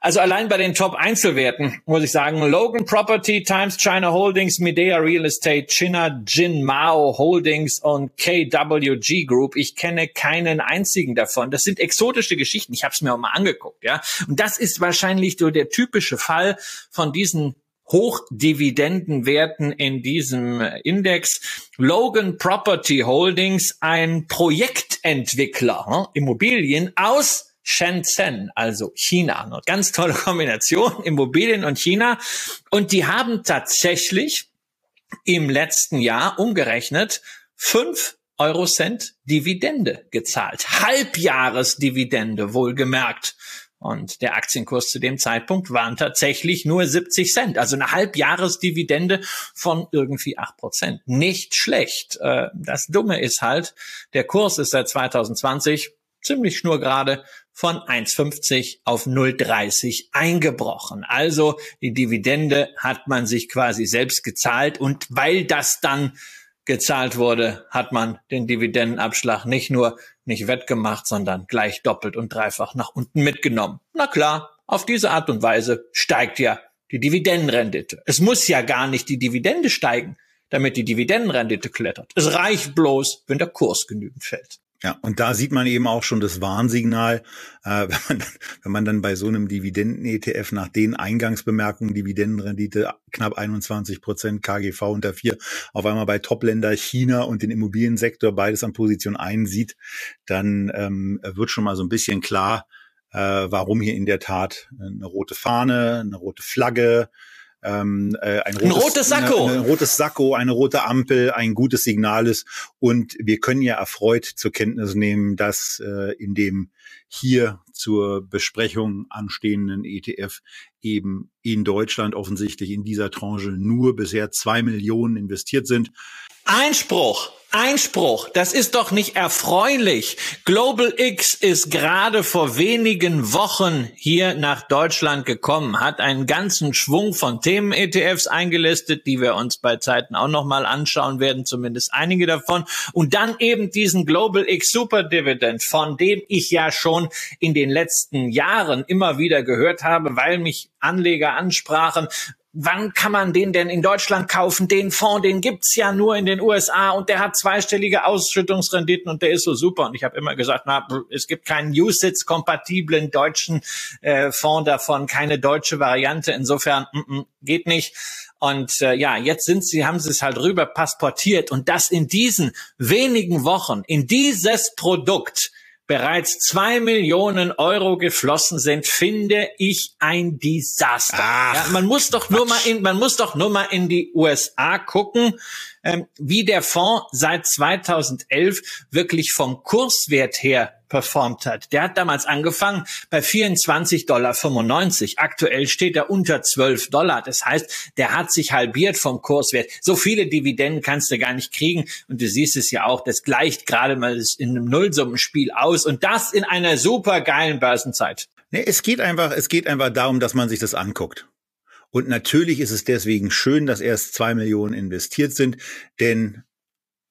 Also allein bei den Top-Einzelwerten muss ich sagen, Logan Property, Times China Holdings, Medea Real Estate, China Jin Mao Holdings und KWG Group. Ich kenne keinen einzigen davon. Das sind exotische Geschichten. Ich habe es mir auch mal angeguckt, ja. Und das ist wahrscheinlich so der typische Fall von diesen Hochdividendenwerten in diesem Index. Logan Property Holdings, ein Projektentwickler, hm, Immobilien aus Shenzhen, also China. Eine ganz tolle Kombination, Immobilien und China. Und die haben tatsächlich im letzten Jahr umgerechnet fünf Eurocent Dividende gezahlt. Halbjahresdividende wohlgemerkt. Und der Aktienkurs zu dem Zeitpunkt waren tatsächlich nur 70 Cent, also eine Halbjahresdividende von irgendwie acht Prozent. Nicht schlecht. Äh, das Dumme ist halt, der Kurs ist seit 2020 ziemlich schnurgerade von 1,50 auf 0,30 eingebrochen. Also die Dividende hat man sich quasi selbst gezahlt und weil das dann gezahlt wurde, hat man den Dividendenabschlag nicht nur nicht wettgemacht, sondern gleich doppelt und dreifach nach unten mitgenommen. Na klar, auf diese Art und Weise steigt ja die Dividendenrendite. Es muss ja gar nicht die Dividende steigen, damit die Dividendenrendite klettert. Es reicht bloß, wenn der Kurs genügend fällt. Ja, und da sieht man eben auch schon das Warnsignal, äh, wenn, man, wenn man dann bei so einem Dividenden-ETF nach den Eingangsbemerkungen, Dividendenrendite knapp 21 Prozent, KGV unter vier, auf einmal bei Topländer China und den Immobiliensektor beides an Position 1 sieht, dann ähm, wird schon mal so ein bisschen klar, äh, warum hier in der Tat eine rote Fahne, eine rote Flagge, ähm, äh, ein, rotes, ein rotes Sakko, eine, ein rotes Sakko, eine rote Ampel, ein gutes Signal ist. Und wir können ja erfreut zur Kenntnis nehmen, dass äh, in dem hier zur Besprechung anstehenden ETF eben in Deutschland offensichtlich in dieser Tranche nur bisher zwei Millionen investiert sind. Einspruch. Einspruch, das ist doch nicht erfreulich. Global X ist gerade vor wenigen Wochen hier nach Deutschland gekommen, hat einen ganzen Schwung von Themen-ETFs eingelistet, die wir uns bei Zeiten auch nochmal anschauen werden, zumindest einige davon. Und dann eben diesen Global X Super Dividend, von dem ich ja schon in den letzten Jahren immer wieder gehört habe, weil mich Anleger ansprachen, wann kann man den denn in Deutschland kaufen? Den Fonds, den gibt's ja nur in den USA und der hat zweistellige Ausschüttungsrenditen und der ist so super. Und ich habe immer gesagt, na, es gibt keinen USITS-kompatiblen deutschen äh, Fonds davon, keine deutsche Variante. Insofern mm, mm, geht nicht. Und äh, ja, jetzt sind sie, haben sie es halt rüber passportiert und das in diesen wenigen Wochen, in dieses Produkt bereits zwei Millionen Euro geflossen sind, finde ich ein Desaster. Ja, man muss doch nur mal in, man muss doch nur mal in die USA gucken ähm, wie der Fonds seit 2011 wirklich vom Kurswert her performt hat. Der hat damals angefangen bei 24,95 Dollar. Aktuell steht er unter 12 Dollar. Das heißt, der hat sich halbiert vom Kurswert. So viele Dividenden kannst du gar nicht kriegen. Und du siehst es ja auch, das gleicht gerade mal in einem Nullsummenspiel aus. Und das in einer super geilen Börsenzeit. Nee, es geht einfach, es geht einfach darum, dass man sich das anguckt. Und natürlich ist es deswegen schön, dass erst zwei Millionen investiert sind, denn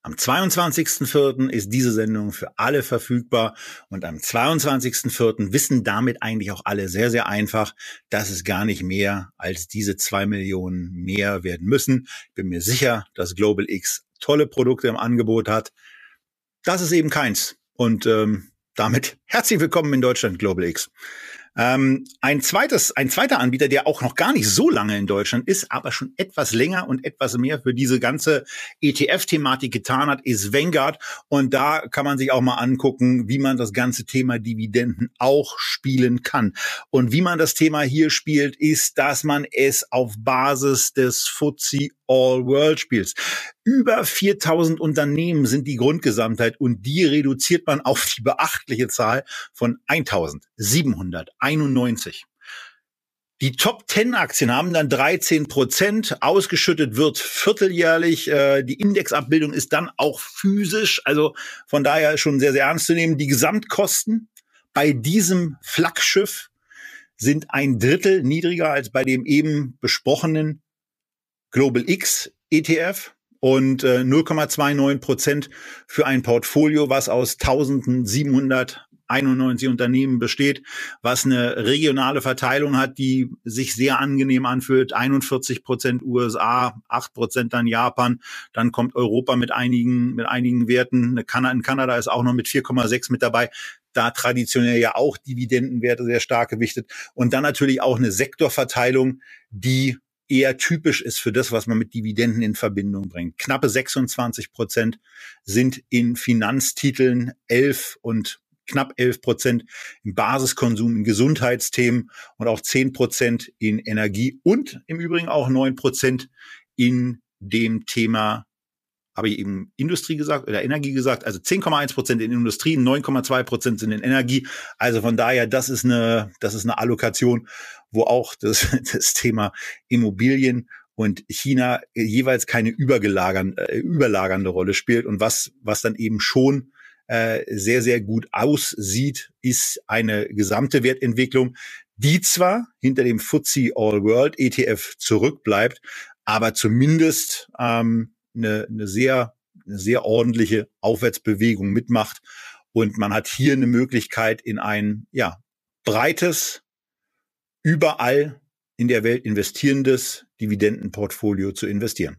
am 22.04. ist diese Sendung für alle verfügbar und am 22.04. wissen damit eigentlich auch alle sehr, sehr einfach, dass es gar nicht mehr als diese zwei Millionen mehr werden müssen. Ich bin mir sicher, dass Global X tolle Produkte im Angebot hat. Das ist eben keins. Und ähm, damit herzlich willkommen in Deutschland, Global X. Ähm, ein zweites, ein zweiter Anbieter, der auch noch gar nicht so lange in Deutschland ist, aber schon etwas länger und etwas mehr für diese ganze ETF-Thematik getan hat, ist Vanguard. Und da kann man sich auch mal angucken, wie man das ganze Thema Dividenden auch spielen kann. Und wie man das Thema hier spielt, ist, dass man es auf Basis des FTSE All-World-Spiels. Über 4000 Unternehmen sind die Grundgesamtheit und die reduziert man auf die beachtliche Zahl von 1791. Die Top 10 Aktien haben dann 13 Prozent. Ausgeschüttet wird vierteljährlich. Äh, die Indexabbildung ist dann auch physisch. Also von daher schon sehr, sehr ernst zu nehmen. Die Gesamtkosten bei diesem Flaggschiff sind ein Drittel niedriger als bei dem eben besprochenen Global X ETF und äh, 0,29 Prozent für ein Portfolio, was aus 1791 Unternehmen besteht, was eine regionale Verteilung hat, die sich sehr angenehm anfühlt. 41 Prozent USA, 8 Prozent dann Japan, dann kommt Europa mit einigen, mit einigen Werten. Kanada, in Kanada ist auch noch mit 4,6 mit dabei da traditionell ja auch Dividendenwerte sehr stark gewichtet und dann natürlich auch eine Sektorverteilung, die eher typisch ist für das, was man mit Dividenden in Verbindung bringt. Knappe 26 Prozent sind in Finanztiteln, 11 und knapp 11 Prozent im Basiskonsum, in Gesundheitsthemen und auch 10 Prozent in Energie und im Übrigen auch 9 Prozent in dem Thema habe ich eben Industrie gesagt oder Energie gesagt, also 10,1 Prozent in Industrie, 9,2 Prozent sind in Energie. Also von daher, das ist eine, das ist eine Allokation, wo auch das, das Thema Immobilien und China jeweils keine übergelagern, äh, überlagernde Rolle spielt und was, was dann eben schon äh, sehr, sehr gut aussieht, ist eine gesamte Wertentwicklung, die zwar hinter dem FTSE All World ETF zurückbleibt, aber zumindest ähm, eine, eine sehr, eine sehr ordentliche Aufwärtsbewegung mitmacht. Und man hat hier eine Möglichkeit, in ein ja, breites, überall in der Welt investierendes Dividendenportfolio zu investieren.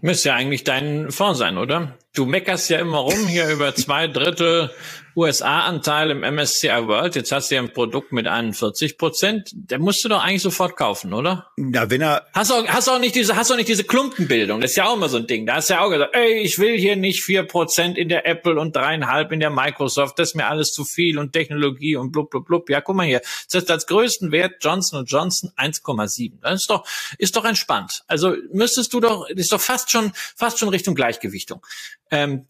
Müsste ja eigentlich dein Fonds sein, oder? Du meckerst ja immer rum hier über zwei Drittel USA-Anteil im MSCI World. Jetzt hast du ja ein Produkt mit 41 Prozent. Der musst du doch eigentlich sofort kaufen, oder? Ja, wenn er. Hast du hast auch nicht diese, hast auch nicht diese Klumpenbildung. Das ist ja auch immer so ein Ding. Da hast du ja auch gesagt, ey, ich will hier nicht vier Prozent in der Apple und dreieinhalb in der Microsoft. Das ist mir alles zu viel und Technologie und blub, blub, blub. Ja, guck mal hier. Das heißt, als größten Wert Johnson Johnson 1,7. Das ist doch, ist doch entspannt. Also müsstest du doch, ist doch fast schon, fast schon Richtung Gleichgewichtung. Ähm,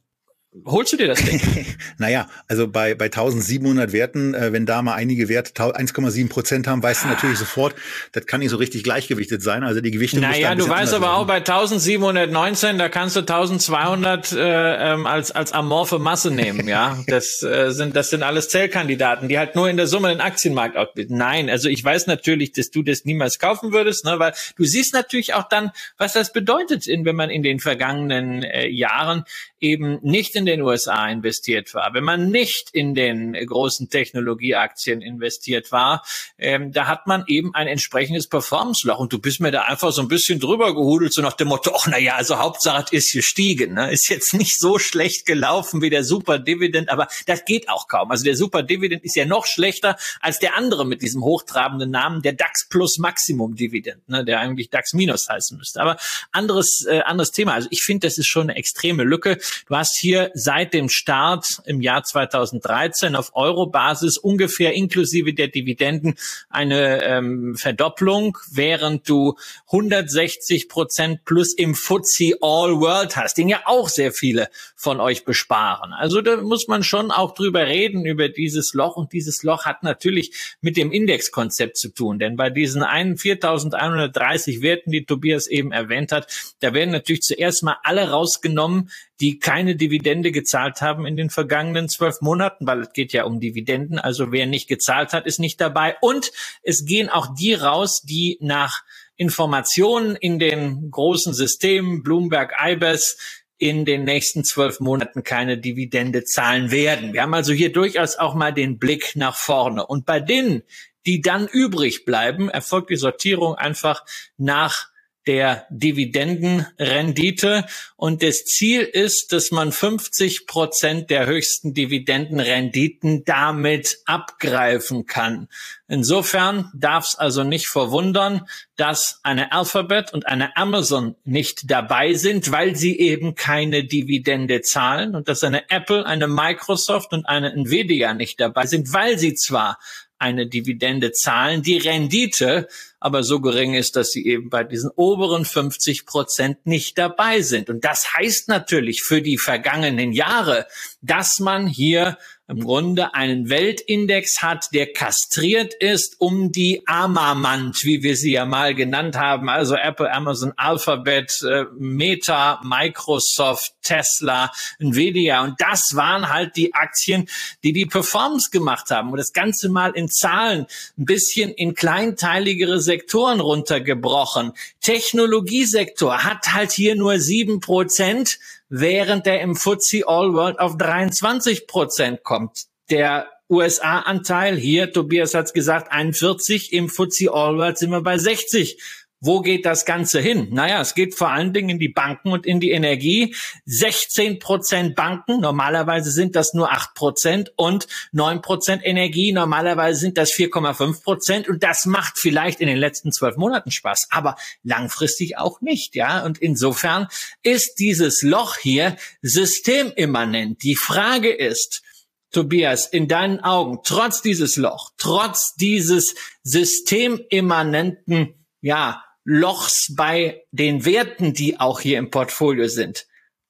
Holst du dir das Ding? naja, also bei, bei 1700 Werten, äh, wenn da mal einige Werte 1,7 Prozent haben, weißt du natürlich sofort, das kann nicht so richtig gleichgewichtet sein. Also die Gewichtung Naja, du weißt aber auch bei 1719, da kannst du 1200 äh, ähm, als, als amorphe Masse nehmen, ja. Das äh, sind, das sind alles Zellkandidaten, die halt nur in der Summe den Aktienmarkt outbilden. Nein, also ich weiß natürlich, dass du das niemals kaufen würdest, ne, weil du siehst natürlich auch dann, was das bedeutet, in, wenn man in den vergangenen äh, Jahren eben nicht in den USA investiert war, wenn man nicht in den großen Technologieaktien investiert war, ähm, da hat man eben ein entsprechendes Performance-Loch. Und du bist mir da einfach so ein bisschen drüber gehudelt, so nach dem Motto, ach na ja, also Hauptsache ist gestiegen. Ne? Ist jetzt nicht so schlecht gelaufen wie der Super Dividend, aber das geht auch kaum. Also der Super Dividend ist ja noch schlechter als der andere mit diesem hochtrabenden Namen, der DAX Plus Maximum Dividend, ne? der eigentlich DAX Minus heißen müsste. Aber anderes, äh, anderes Thema. Also ich finde, das ist schon eine extreme Lücke. Du hast hier seit dem Start im Jahr 2013 auf Euro-Basis ungefähr inklusive der Dividenden eine ähm, Verdopplung, während du 160 Prozent plus im FTSE All World hast, den ja auch sehr viele von euch besparen. Also da muss man schon auch drüber reden, über dieses Loch. Und dieses Loch hat natürlich mit dem Indexkonzept zu tun. Denn bei diesen 4.130 Werten, die Tobias eben erwähnt hat, da werden natürlich zuerst mal alle rausgenommen, die keine Dividende gezahlt haben in den vergangenen zwölf Monaten, weil es geht ja um Dividenden. Also wer nicht gezahlt hat, ist nicht dabei. Und es gehen auch die raus, die nach Informationen in den großen Systemen, Bloomberg, IBES, in den nächsten zwölf Monaten keine Dividende zahlen werden. Wir haben also hier durchaus auch mal den Blick nach vorne. Und bei denen, die dann übrig bleiben, erfolgt die Sortierung einfach nach der Dividendenrendite. Und das Ziel ist, dass man 50 Prozent der höchsten Dividendenrenditen damit abgreifen kann. Insofern darf es also nicht verwundern, dass eine Alphabet und eine Amazon nicht dabei sind, weil sie eben keine Dividende zahlen und dass eine Apple, eine Microsoft und eine Nvidia nicht dabei sind, weil sie zwar eine Dividende zahlen, die Rendite aber so gering ist, dass sie eben bei diesen oberen 50 Prozent nicht dabei sind. Und das heißt natürlich für die vergangenen Jahre, dass man hier im Grunde einen Weltindex hat, der kastriert ist, um die Amamant, wie wir sie ja mal genannt haben, also Apple, Amazon, Alphabet, äh, Meta, Microsoft, Tesla, Nvidia. Und das waren halt die Aktien, die die Performance gemacht haben. Und das Ganze mal in Zahlen, ein bisschen in kleinteiligere Sektoren runtergebrochen. Technologiesektor hat halt hier nur sieben Prozent während der im FTSE All World auf 23 Prozent kommt. Der USA-Anteil hier, Tobias hat es gesagt, 41, im FTSE All World sind wir bei 60 wo geht das Ganze hin? Naja, es geht vor allen Dingen in die Banken und in die Energie. 16 Prozent Banken, normalerweise sind das nur 8 Prozent und 9 Prozent Energie, normalerweise sind das 4,5 Prozent und das macht vielleicht in den letzten zwölf Monaten Spaß, aber langfristig auch nicht, ja. Und insofern ist dieses Loch hier systemimmanent. Die Frage ist, Tobias, in deinen Augen, trotz dieses Loch, trotz dieses systemimmanenten ja, Lochs bei den Werten, die auch hier im Portfolio sind.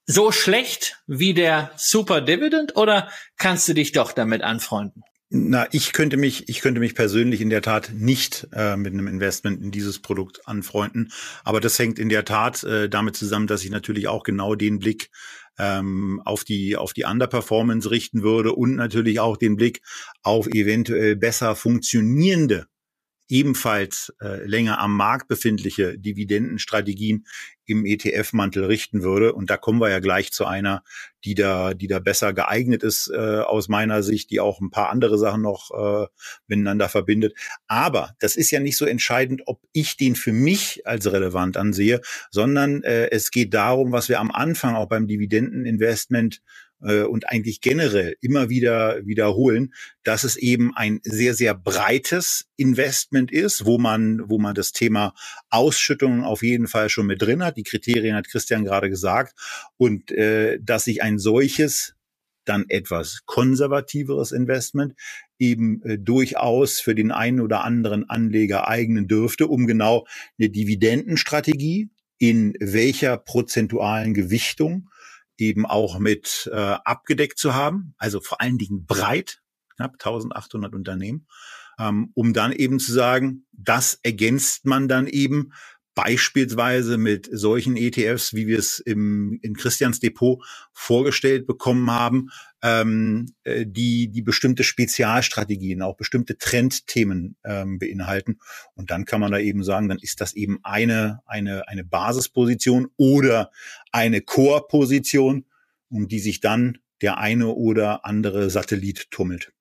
so schlecht wie der Super Dividend oder kannst du dich doch damit anfreunden? Na, ich könnte mich, ich könnte mich persönlich in der Tat nicht äh, mit einem Investment in dieses Produkt anfreunden. Aber das hängt in der Tat äh, damit zusammen, dass ich natürlich auch genau den Blick ähm, auf die auf die Underperformance richten würde und natürlich auch den Blick auf eventuell besser funktionierende ebenfalls äh, länger am Markt befindliche Dividendenstrategien im ETF-Mantel richten würde. Und da kommen wir ja gleich zu einer, die da, die da besser geeignet ist äh, aus meiner Sicht, die auch ein paar andere Sachen noch äh, miteinander verbindet. Aber das ist ja nicht so entscheidend, ob ich den für mich als relevant ansehe, sondern äh, es geht darum, was wir am Anfang auch beim Dividendeninvestment äh, und eigentlich generell immer wieder wiederholen, dass es eben ein sehr, sehr breites Investment ist, wo man, wo man das Thema Ausschüttungen auf jeden Fall schon mit drin hat. Die Kriterien hat Christian gerade gesagt. Und äh, dass sich ein solches dann etwas konservativeres Investment eben äh, durchaus für den einen oder anderen Anleger eignen dürfte, um genau eine Dividendenstrategie in welcher prozentualen Gewichtung eben auch mit äh, abgedeckt zu haben, also vor allen Dingen breit, knapp 1800 Unternehmen, ähm, um dann eben zu sagen, das ergänzt man dann eben beispielsweise mit solchen ETFs, wie wir es im, in Christians Depot vorgestellt bekommen haben, ähm, äh, die, die bestimmte Spezialstrategien, auch bestimmte Trendthemen ähm, beinhalten. Und dann kann man da eben sagen, dann ist das eben eine, eine, eine Basisposition oder eine Core-Position, um die sich dann der eine oder andere Satellit tummelt.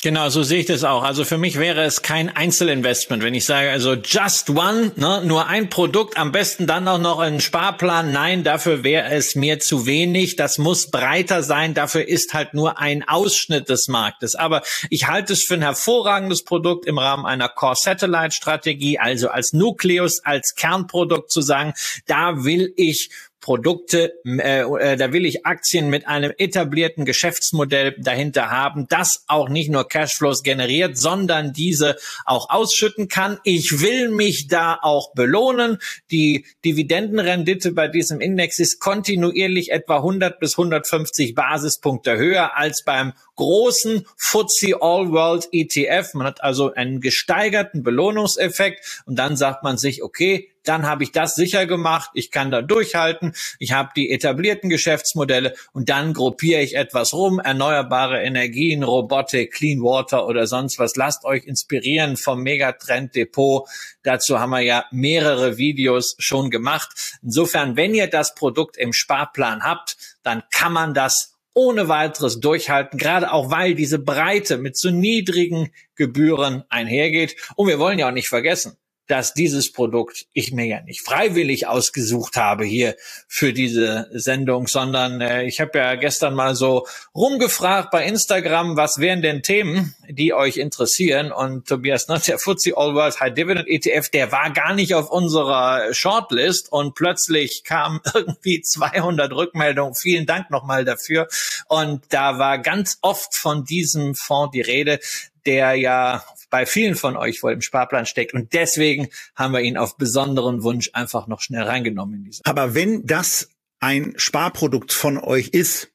Genau, so sehe ich das auch. Also für mich wäre es kein Einzelinvestment, wenn ich sage, also just one, ne, nur ein Produkt, am besten dann auch noch ein Sparplan. Nein, dafür wäre es mir zu wenig. Das muss breiter sein. Dafür ist halt nur ein Ausschnitt des Marktes. Aber ich halte es für ein hervorragendes Produkt im Rahmen einer Core Satellite Strategie, also als Nukleus, als Kernprodukt zu sagen, da will ich Produkte, äh, äh, da will ich Aktien mit einem etablierten Geschäftsmodell dahinter haben, das auch nicht nur Cashflows generiert, sondern diese auch ausschütten kann. Ich will mich da auch belohnen. Die Dividendenrendite bei diesem Index ist kontinuierlich etwa 100 bis 150 Basispunkte höher als beim großen FTSE All World ETF. Man hat also einen gesteigerten Belohnungseffekt und dann sagt man sich, okay, dann habe ich das sicher gemacht, ich kann da durchhalten, ich habe die etablierten Geschäftsmodelle und dann gruppiere ich etwas rum, erneuerbare Energien, Robotik, Clean Water oder sonst was. Lasst euch inspirieren vom Megatrend Depot. Dazu haben wir ja mehrere Videos schon gemacht. Insofern, wenn ihr das Produkt im Sparplan habt, dann kann man das ohne weiteres durchhalten, gerade auch weil diese Breite mit so niedrigen Gebühren einhergeht. Und wir wollen ja auch nicht vergessen, dass dieses Produkt ich mir ja nicht freiwillig ausgesucht habe hier für diese Sendung, sondern äh, ich habe ja gestern mal so rumgefragt bei Instagram, was wären denn Themen, die euch interessieren und Tobias, ne, der FTSE All World High Dividend ETF, der war gar nicht auf unserer Shortlist und plötzlich kam irgendwie 200 Rückmeldungen. Vielen Dank nochmal dafür und da war ganz oft von diesem Fonds die Rede, der ja bei vielen von euch vor dem Sparplan steckt. Und deswegen haben wir ihn auf besonderen Wunsch einfach noch schnell reingenommen in diese. Aber wenn das ein Sparprodukt von euch ist,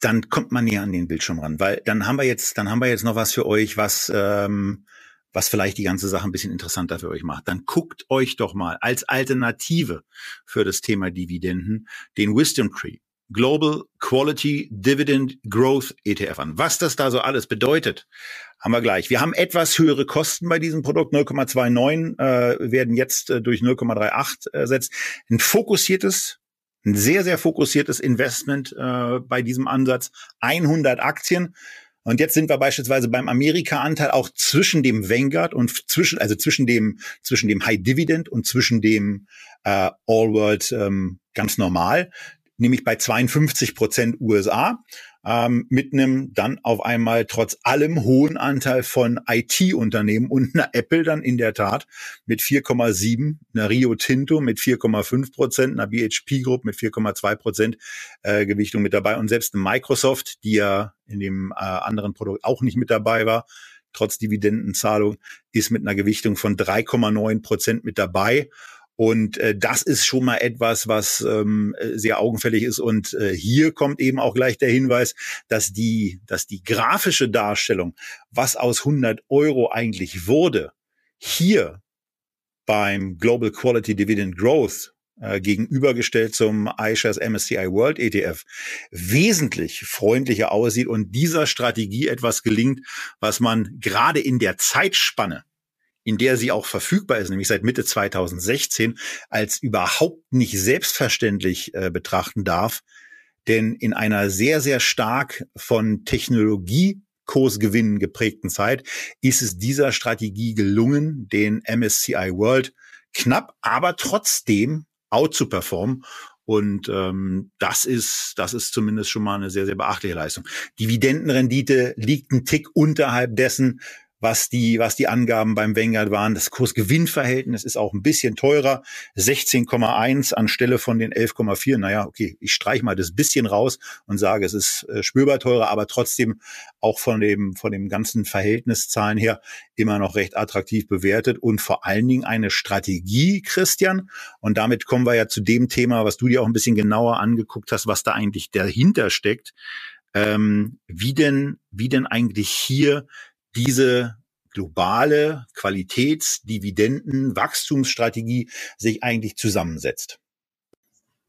dann kommt man näher an den Bildschirm ran, weil dann haben wir jetzt, dann haben wir jetzt noch was für euch, was ähm, was vielleicht die ganze Sache ein bisschen interessanter für euch macht. Dann guckt euch doch mal als Alternative für das Thema Dividenden den Wisdom Tree Global Quality Dividend Growth ETF an. Was das da so alles bedeutet, haben wir gleich. Wir haben etwas höhere Kosten bei diesem Produkt. 0,29 äh, werden jetzt äh, durch 0,38 ersetzt. Ein fokussiertes, ein sehr, sehr fokussiertes Investment äh, bei diesem Ansatz. 100 Aktien. Und jetzt sind wir beispielsweise beim Amerika-Anteil auch zwischen dem Vanguard und zwischen, also zwischen dem, zwischen dem High Dividend und zwischen dem äh, All World ähm, ganz normal nämlich bei 52 Prozent USA, ähm, mit einem dann auf einmal trotz allem hohen Anteil von IT-Unternehmen und einer Apple dann in der Tat mit 4,7, einer Rio Tinto mit 4,5 Prozent, einer BHP Group mit 4,2 Prozent äh, Gewichtung mit dabei und selbst Microsoft, die ja in dem äh, anderen Produkt auch nicht mit dabei war, trotz Dividendenzahlung, ist mit einer Gewichtung von 3,9 Prozent mit dabei. Und äh, das ist schon mal etwas, was ähm, sehr augenfällig ist. Und äh, hier kommt eben auch gleich der Hinweis, dass die, dass die grafische Darstellung, was aus 100 Euro eigentlich wurde, hier beim Global Quality Dividend Growth äh, gegenübergestellt zum iShares MSCI World ETF wesentlich freundlicher aussieht und dieser Strategie etwas gelingt, was man gerade in der Zeitspanne in der sie auch verfügbar ist, nämlich seit Mitte 2016, als überhaupt nicht selbstverständlich äh, betrachten darf. Denn in einer sehr, sehr stark von Technologiekursgewinnen geprägten Zeit ist es dieser Strategie gelungen, den MSCI World knapp, aber trotzdem out zu performen. Und ähm, das ist, das ist zumindest schon mal eine sehr, sehr beachtliche Leistung. Dividendenrendite liegt ein Tick unterhalb dessen, was die, was die Angaben beim Vanguard waren. Das Kurs-Gewinn-Verhältnis ist auch ein bisschen teurer. 16,1 anstelle von den 11,4. Naja, okay, ich streiche mal das bisschen raus und sage, es ist äh, spürbar teurer, aber trotzdem auch von dem, von dem ganzen Verhältniszahlen her immer noch recht attraktiv bewertet und vor allen Dingen eine Strategie, Christian. Und damit kommen wir ja zu dem Thema, was du dir auch ein bisschen genauer angeguckt hast, was da eigentlich dahinter steckt. Ähm, wie denn, wie denn eigentlich hier diese globale Qualitätsdividenden Wachstumsstrategie sich eigentlich zusammensetzt.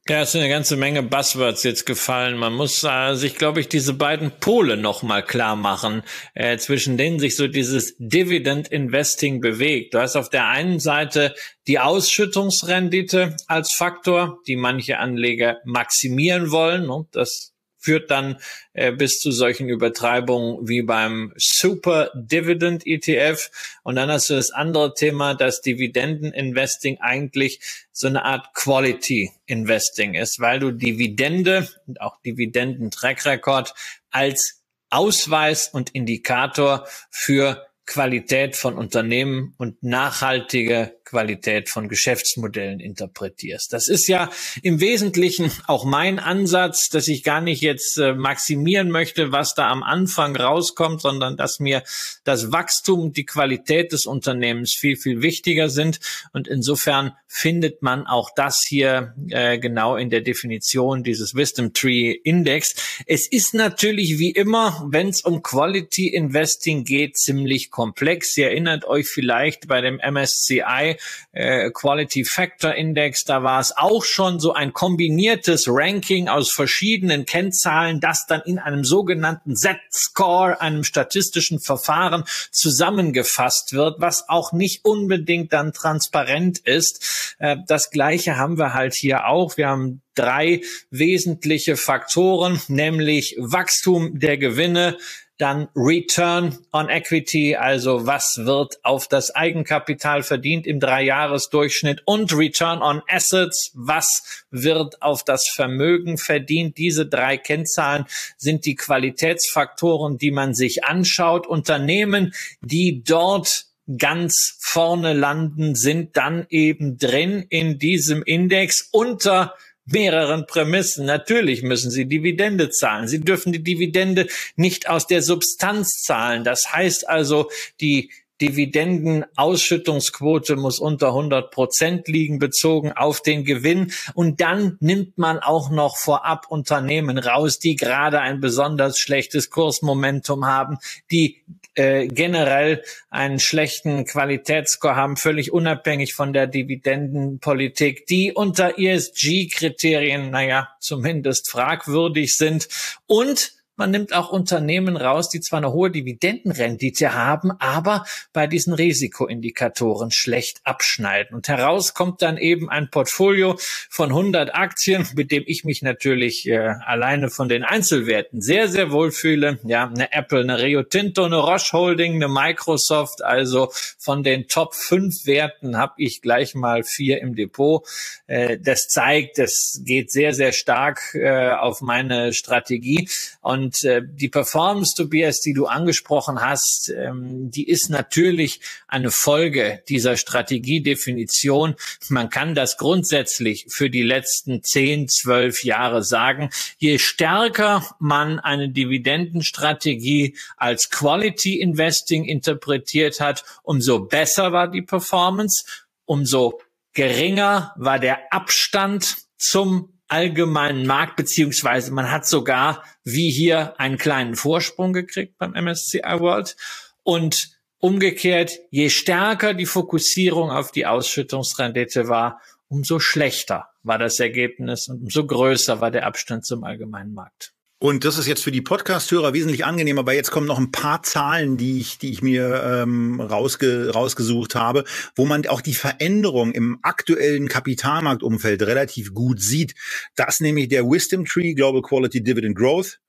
Ja, es sind eine ganze Menge Buzzwords jetzt gefallen. Man muss äh, sich, glaube ich, diese beiden Pole nochmal klar machen, äh, zwischen denen sich so dieses Dividend Investing bewegt. Du hast auf der einen Seite die Ausschüttungsrendite als Faktor, die manche Anleger maximieren wollen. Und das führt dann äh, bis zu solchen Übertreibungen wie beim Super Dividend ETF. Und dann hast du das andere Thema, dass Dividenden-Investing eigentlich so eine Art Quality Investing ist, weil du Dividende und auch Dividenden-Track Record als Ausweis und Indikator für Qualität von Unternehmen und nachhaltige Qualität von Geschäftsmodellen interpretierst. Das ist ja im Wesentlichen auch mein Ansatz, dass ich gar nicht jetzt äh, maximieren möchte, was da am Anfang rauskommt, sondern dass mir das Wachstum und die Qualität des Unternehmens viel, viel wichtiger sind. Und insofern findet man auch das hier äh, genau in der Definition dieses Wisdom Tree Index. Es ist natürlich wie immer, wenn es um Quality Investing geht, ziemlich komplex. Ihr erinnert euch vielleicht bei dem MSCI äh, Quality Factor Index, da war es auch schon so ein kombiniertes Ranking aus verschiedenen Kennzahlen, das dann in einem sogenannten Z-Score, einem statistischen Verfahren zusammengefasst wird, was auch nicht unbedingt dann transparent ist. Äh, das Gleiche haben wir halt hier auch. Wir haben drei wesentliche Faktoren, nämlich Wachstum der Gewinne, dann Return on Equity, also was wird auf das Eigenkapital verdient im Dreijahresdurchschnitt und Return on Assets, was wird auf das Vermögen verdient. Diese drei Kennzahlen sind die Qualitätsfaktoren, die man sich anschaut. Unternehmen, die dort ganz vorne landen, sind dann eben drin in diesem Index unter mehreren Prämissen. Natürlich müssen sie Dividende zahlen. Sie dürfen die Dividende nicht aus der Substanz zahlen. Das heißt also, die Dividendenausschüttungsquote muss unter 100 Prozent liegen, bezogen auf den Gewinn. Und dann nimmt man auch noch vorab Unternehmen raus, die gerade ein besonders schlechtes Kursmomentum haben, die äh, generell einen schlechten Qualitätsscore haben, völlig unabhängig von der Dividendenpolitik, die unter ESG-Kriterien, naja, zumindest fragwürdig sind und man nimmt auch Unternehmen raus, die zwar eine hohe Dividendenrendite haben, aber bei diesen Risikoindikatoren schlecht abschneiden. Und heraus kommt dann eben ein Portfolio von 100 Aktien, mit dem ich mich natürlich äh, alleine von den Einzelwerten sehr, sehr wohl fühle. Ja, eine Apple, eine Rio Tinto, eine Roche Holding, eine Microsoft. Also von den Top 5 Werten habe ich gleich mal vier im Depot. Äh, das zeigt, das geht sehr, sehr stark äh, auf meine Strategie. Und und äh, die Performance, Tobias, die du angesprochen hast, ähm, die ist natürlich eine Folge dieser Strategiedefinition. Man kann das grundsätzlich für die letzten zehn, zwölf Jahre sagen. Je stärker man eine Dividendenstrategie als Quality Investing interpretiert hat, umso besser war die Performance, umso geringer war der Abstand zum allgemeinen Markt, beziehungsweise man hat sogar wie hier einen kleinen Vorsprung gekriegt beim MSCI World. Und umgekehrt, je stärker die Fokussierung auf die Ausschüttungsrendite war, umso schlechter war das Ergebnis und umso größer war der Abstand zum allgemeinen Markt. Und das ist jetzt für die Podcast-Hörer wesentlich angenehmer, aber jetzt kommen noch ein paar Zahlen, die ich, die ich mir ähm, rausge, rausgesucht habe, wo man auch die Veränderung im aktuellen Kapitalmarktumfeld relativ gut sieht. Das nämlich der Wisdom Tree Global Quality Dividend Growth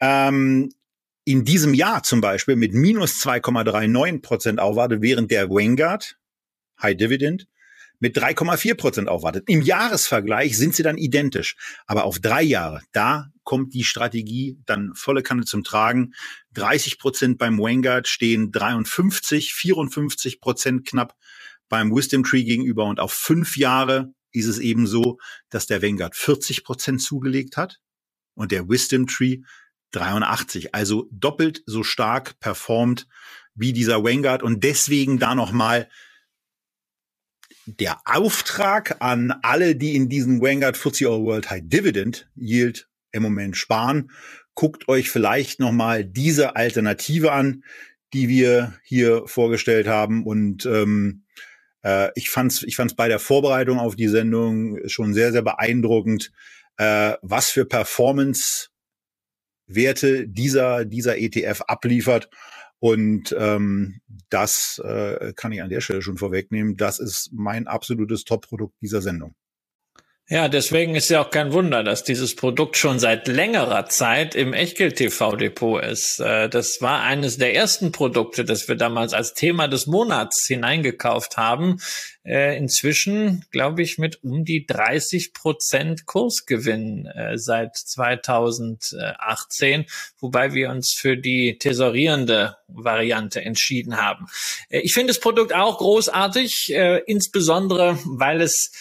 ähm, in diesem Jahr zum Beispiel mit minus 2,39 Prozent aufwartet, während der Vanguard High Dividend mit 3,4 Prozent aufwartet. Im Jahresvergleich sind sie dann identisch. Aber auf drei Jahre, da kommt die Strategie dann volle Kanne zum Tragen. 30 Prozent beim Vanguard stehen 53, 54 Prozent knapp beim Wisdom Tree gegenüber. Und auf fünf Jahre ist es eben so, dass der Vanguard 40 Prozent zugelegt hat und der Wisdom Tree 83. Also doppelt so stark performt wie dieser Vanguard und deswegen da nochmal der Auftrag an alle, die in diesen Vanguard FTSE All World High Dividend Yield im Moment sparen, guckt euch vielleicht nochmal diese Alternative an, die wir hier vorgestellt haben. Und ähm, äh, ich fand's, ich fand's bei der Vorbereitung auf die Sendung schon sehr, sehr beeindruckend, äh, was für Performance Werte dieser, dieser ETF abliefert. Und ähm, das äh, kann ich an der Stelle schon vorwegnehmen. Das ist mein absolutes Top-Produkt dieser Sendung. Ja, deswegen ist ja auch kein Wunder, dass dieses Produkt schon seit längerer Zeit im Echtgeld-TV-Depot ist. Äh, das war eines der ersten Produkte, das wir damals als Thema des Monats hineingekauft haben. Äh, inzwischen, glaube ich, mit um die 30 Prozent Kursgewinn äh, seit 2018, wobei wir uns für die tesorierende Variante entschieden haben. Ich finde das Produkt auch großartig, insbesondere weil es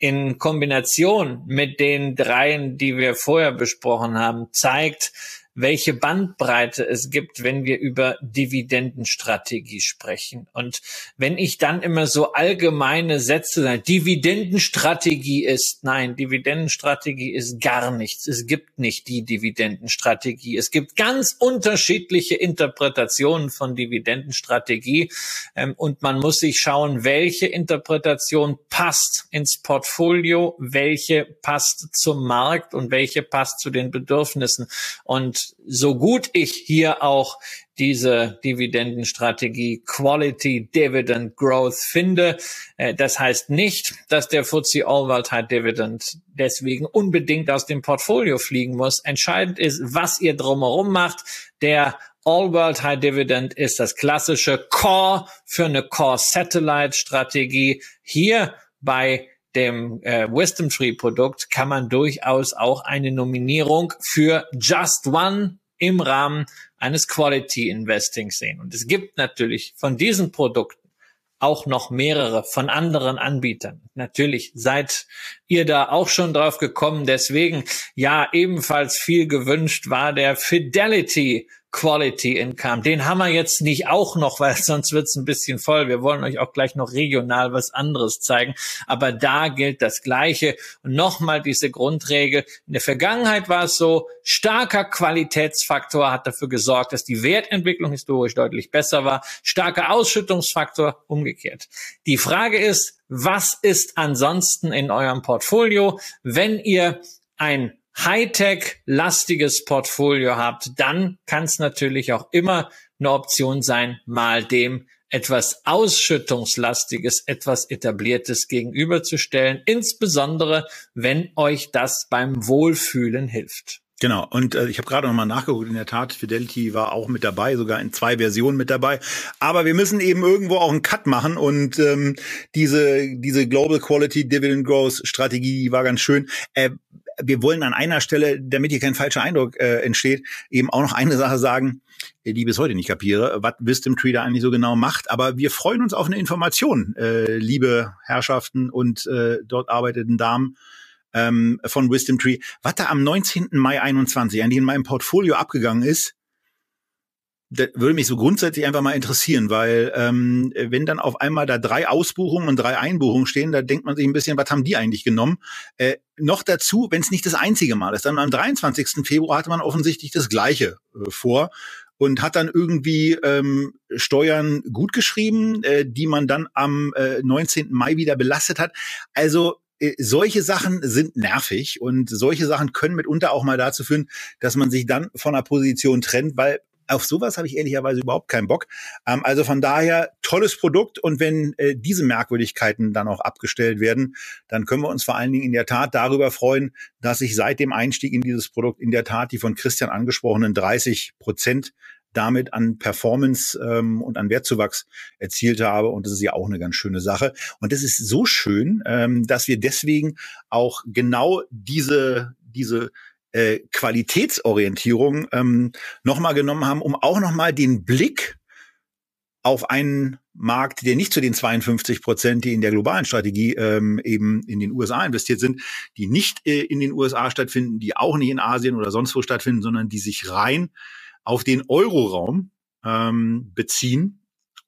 in Kombination mit den dreien, die wir vorher besprochen haben, zeigt, welche Bandbreite es gibt, wenn wir über Dividendenstrategie sprechen. Und wenn ich dann immer so allgemeine Sätze sage, Dividendenstrategie ist, nein, Dividendenstrategie ist gar nichts. Es gibt nicht die Dividendenstrategie. Es gibt ganz unterschiedliche Interpretationen von Dividendenstrategie. Ähm, und man muss sich schauen, welche Interpretation passt ins Portfolio, welche passt zum Markt und welche passt zu den Bedürfnissen. Und so gut ich hier auch diese Dividendenstrategie Quality Dividend Growth finde. Äh, das heißt nicht, dass der FTSE All World High Dividend deswegen unbedingt aus dem Portfolio fliegen muss. Entscheidend ist, was ihr drumherum macht. Der All World High Dividend ist das klassische Core für eine Core Satellite Strategie. Hier bei dem äh, Wisdom Tree Produkt kann man durchaus auch eine Nominierung für Just One im Rahmen eines Quality Investing sehen. Und es gibt natürlich von diesen Produkten auch noch mehrere von anderen Anbietern. Natürlich seid ihr da auch schon drauf gekommen. Deswegen, ja, ebenfalls viel gewünscht war der Fidelity Quality Income. Den haben wir jetzt nicht auch noch, weil sonst wird's ein bisschen voll. Wir wollen euch auch gleich noch regional was anderes zeigen. Aber da gilt das Gleiche. Und nochmal diese Grundregel. In der Vergangenheit war es so, starker Qualitätsfaktor hat dafür gesorgt, dass die Wertentwicklung historisch deutlich besser war. Starker Ausschüttungsfaktor umgekehrt. Die Frage ist, was ist ansonsten in eurem Portfolio, wenn ihr ein Hightech-lastiges Portfolio habt, dann kann es natürlich auch immer eine Option sein, mal dem etwas Ausschüttungslastiges, etwas Etabliertes gegenüberzustellen, insbesondere wenn euch das beim Wohlfühlen hilft. Genau, und äh, ich habe gerade nochmal nachgeguckt, in der Tat, Fidelity war auch mit dabei, sogar in zwei Versionen mit dabei. Aber wir müssen eben irgendwo auch einen Cut machen und ähm, diese, diese Global Quality Dividend Growth Strategie die war ganz schön. Äh, wir wollen an einer Stelle, damit hier kein falscher Eindruck äh, entsteht, eben auch noch eine Sache sagen, die bis heute nicht kapiere, was Wisdom Tree da eigentlich so genau macht. Aber wir freuen uns auf eine Information, äh, liebe Herrschaften und äh, dort arbeitenden Damen ähm, von Wisdom Tree. Was da am 19. Mai 21 eigentlich in meinem Portfolio abgegangen ist, würde mich so grundsätzlich einfach mal interessieren, weil ähm, wenn dann auf einmal da drei Ausbuchungen und drei Einbuchungen stehen, da denkt man sich ein bisschen, was haben die eigentlich genommen? Äh, noch dazu, wenn es nicht das einzige Mal ist, dann am 23. Februar hatte man offensichtlich das Gleiche äh, vor und hat dann irgendwie ähm, Steuern gut geschrieben, äh, die man dann am äh, 19. Mai wieder belastet hat. Also äh, solche Sachen sind nervig und solche Sachen können mitunter auch mal dazu führen, dass man sich dann von einer Position trennt, weil auf sowas habe ich ehrlicherweise überhaupt keinen Bock. Ähm, also von daher tolles Produkt und wenn äh, diese Merkwürdigkeiten dann auch abgestellt werden, dann können wir uns vor allen Dingen in der Tat darüber freuen, dass sich seit dem Einstieg in dieses Produkt in der Tat die von Christian angesprochenen 30 Prozent damit an Performance ähm, und an Wertzuwachs erzielt habe. Und das ist ja auch eine ganz schöne Sache. Und das ist so schön, ähm, dass wir deswegen auch genau diese, diese äh, Qualitätsorientierung ähm, nochmal genommen haben, um auch nochmal den Blick auf einen Markt, der nicht zu den 52 Prozent, die in der globalen Strategie ähm, eben in den USA investiert sind, die nicht äh, in den USA stattfinden, die auch nicht in Asien oder sonst wo stattfinden, sondern die sich rein auf den Euroraum ähm, beziehen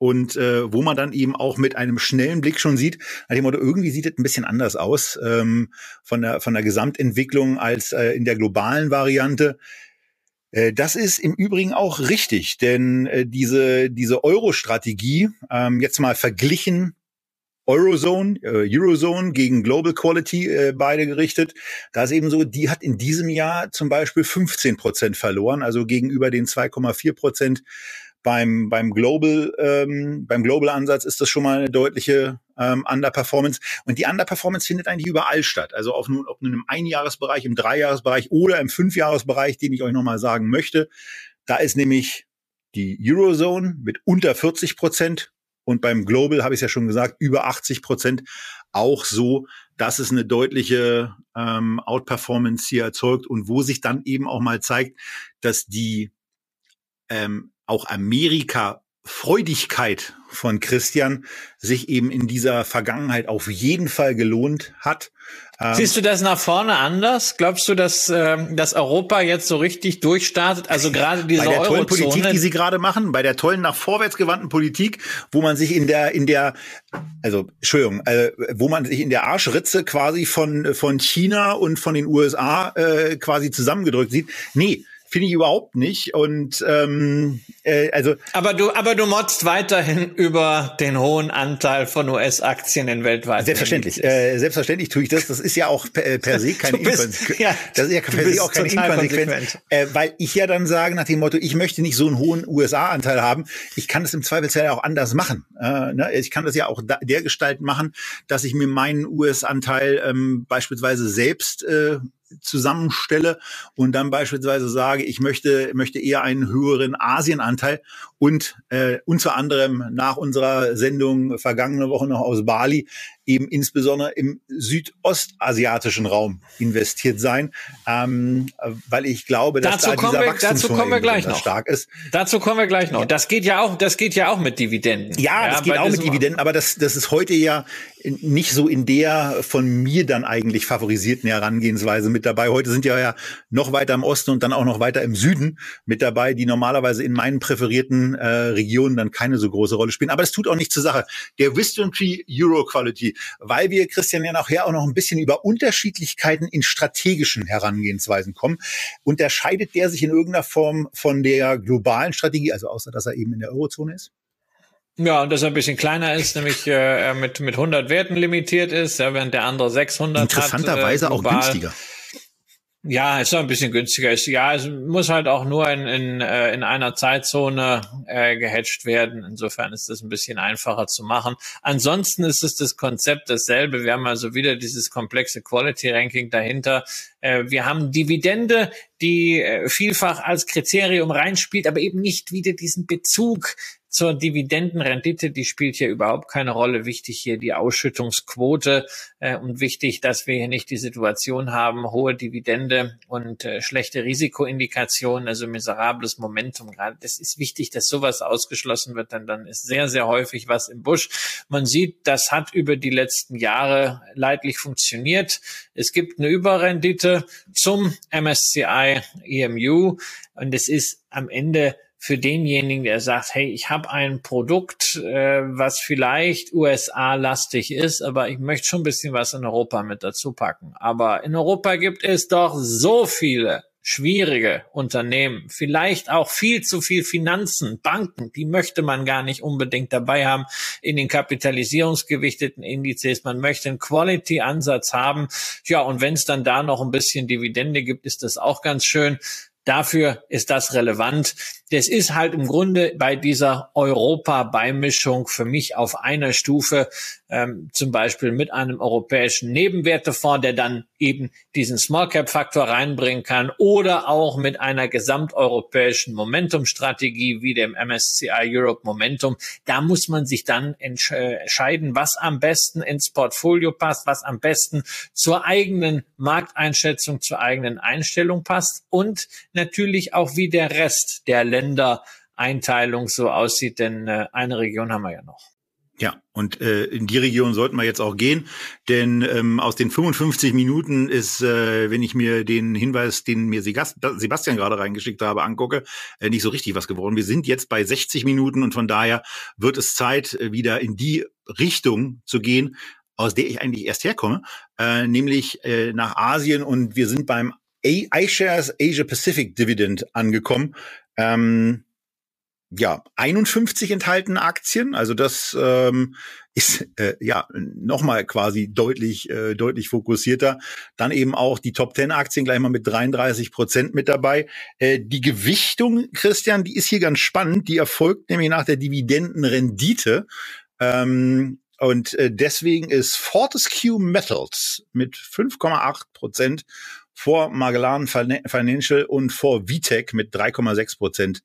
und äh, wo man dann eben auch mit einem schnellen Blick schon sieht, nach dem Motto, irgendwie sieht es ein bisschen anders aus ähm, von, der, von der Gesamtentwicklung als äh, in der globalen Variante. Äh, das ist im Übrigen auch richtig, denn äh, diese, diese Euro-Strategie, ähm, jetzt mal verglichen Eurozone, äh, Eurozone gegen Global Quality äh, beide gerichtet. Da ist eben so, die hat in diesem Jahr zum Beispiel 15 Prozent verloren, also gegenüber den 2,4 Prozent beim, beim Global, ähm, beim Global Ansatz ist das schon mal eine deutliche ähm, Underperformance. Und die Underperformance findet eigentlich überall statt. Also auf nun, ob nun im Einjahresbereich, im Dreijahresbereich oder im Fünfjahresbereich, den ich euch nochmal sagen möchte. Da ist nämlich die Eurozone mit unter 40 Prozent und beim Global habe ich es ja schon gesagt, über 80 Prozent auch so, dass es eine deutliche ähm, Outperformance hier erzeugt und wo sich dann eben auch mal zeigt, dass die ähm, auch Amerika Freudigkeit von Christian sich eben in dieser Vergangenheit auf jeden Fall gelohnt hat. Ähm, Siehst du das nach vorne anders? Glaubst du, dass, äh, dass Europa jetzt so richtig durchstartet? Also gerade diese bei der tollen Politik, die sie gerade machen, bei der tollen nach vorwärts gewandten Politik, wo man sich in der in der also Entschuldigung, äh, wo man sich in der Arschritze quasi von von China und von den USA äh, quasi zusammengedrückt sieht. Nee, finde ich überhaupt nicht. Und ähm, äh, also. Aber du, aber du motzt weiterhin über den hohen Anteil von US-Aktien in weltweit. Selbstverständlich, äh, selbstverständlich tue ich das. Das ist ja auch per, per se keine Inkonsequenz. Ja, das ist ja per se auch keine Inkonsequenz, äh, weil ich ja dann sage nach dem Motto, ich möchte nicht so einen hohen USA-Anteil haben. Ich kann das im Zweifelsfall auch anders machen. Äh, ne? Ich kann das ja auch da, der Gestalt machen, dass ich mir meinen US-Anteil ähm, beispielsweise selbst äh, zusammenstelle und dann beispielsweise sage, ich möchte, möchte eher einen höheren Asienanteil und äh, unter anderem nach unserer Sendung vergangene Woche noch aus Bali eben insbesondere im südostasiatischen Raum investiert sein, ähm, weil ich glaube, dass dazu da dieser wir, dazu kommen wir gleich noch. stark ist. Dazu kommen wir gleich noch. Das geht ja auch, das geht ja auch mit Dividenden. Ja, das ja, geht auch mit Dividenden, aber das, das ist heute ja nicht so in der von mir dann eigentlich favorisierten Herangehensweise mit dabei. Heute sind ja ja noch weiter im Osten und dann auch noch weiter im Süden mit dabei, die normalerweise in meinen präferierten äh, Regionen dann keine so große Rolle spielen. Aber das tut auch nicht zur Sache. Der Wisdom Tree Euro Quality weil wir, Christian, ja nachher auch noch ein bisschen über Unterschiedlichkeiten in strategischen Herangehensweisen kommen. Unterscheidet der sich in irgendeiner Form von der globalen Strategie, also außer dass er eben in der Eurozone ist? Ja, und dass er ein bisschen kleiner ist, nämlich äh, mit, mit 100 Werten limitiert ist, ja, während der andere 600 Interessanterweise hat, äh, auch günstiger. Ja, ist noch ein bisschen günstiger. Ist, ja, es muss halt auch nur in, in, äh, in einer Zeitzone äh, gehatcht werden. Insofern ist das ein bisschen einfacher zu machen. Ansonsten ist es das Konzept dasselbe. Wir haben also wieder dieses komplexe Quality Ranking dahinter. Äh, wir haben Dividende, die äh, vielfach als Kriterium reinspielt, aber eben nicht wieder diesen Bezug zur Dividendenrendite, die spielt hier überhaupt keine Rolle. Wichtig hier die Ausschüttungsquote äh, und wichtig, dass wir hier nicht die Situation haben, hohe Dividende und äh, schlechte Risikoindikationen, also miserables Momentum. Gerade das ist wichtig, dass sowas ausgeschlossen wird, denn dann ist sehr, sehr häufig was im Busch. Man sieht, das hat über die letzten Jahre leidlich funktioniert. Es gibt eine Überrendite zum MSCI EMU und es ist am Ende für denjenigen, der sagt, hey, ich habe ein Produkt, äh, was vielleicht USA-lastig ist, aber ich möchte schon ein bisschen was in Europa mit dazu packen. Aber in Europa gibt es doch so viele schwierige Unternehmen, vielleicht auch viel zu viel Finanzen, Banken, die möchte man gar nicht unbedingt dabei haben in den kapitalisierungsgewichteten Indizes. Man möchte einen Quality-Ansatz haben. Ja, und wenn es dann da noch ein bisschen Dividende gibt, ist das auch ganz schön. Dafür ist das relevant. Das ist halt im Grunde bei dieser Europa-Beimischung für mich auf einer Stufe, ähm, zum Beispiel mit einem europäischen Nebenwertefonds, der dann eben diesen Small-Cap-Faktor reinbringen kann oder auch mit einer gesamteuropäischen Momentum-Strategie wie dem MSCI Europe Momentum. Da muss man sich dann entscheiden, was am besten ins Portfolio passt, was am besten zur eigenen Markteinschätzung, zur eigenen Einstellung passt und natürlich auch wie der Rest der Ländereinteilung so aussieht, denn äh, eine Region haben wir ja noch. Ja, und äh, in die Region sollten wir jetzt auch gehen, denn ähm, aus den 55 Minuten ist, äh, wenn ich mir den Hinweis, den mir Sebastian gerade reingeschickt habe, angucke, äh, nicht so richtig was geworden. Wir sind jetzt bei 60 Minuten und von daher wird es Zeit, äh, wieder in die Richtung zu gehen, aus der ich eigentlich erst herkomme, äh, nämlich äh, nach Asien und wir sind beim iShares Asia Pacific Dividend angekommen. Ähm, ja, 51 enthaltene Aktien, also das ähm, ist äh, ja nochmal quasi deutlich äh, deutlich fokussierter. Dann eben auch die Top 10 Aktien gleich mal mit 33 Prozent mit dabei. Äh, die Gewichtung, Christian, die ist hier ganz spannend. Die erfolgt nämlich nach der Dividendenrendite. Ähm, und äh, deswegen ist Fortescue Metals mit 5,8 Prozent vor Magellan Financial und vor Vitec mit 3,6 Prozent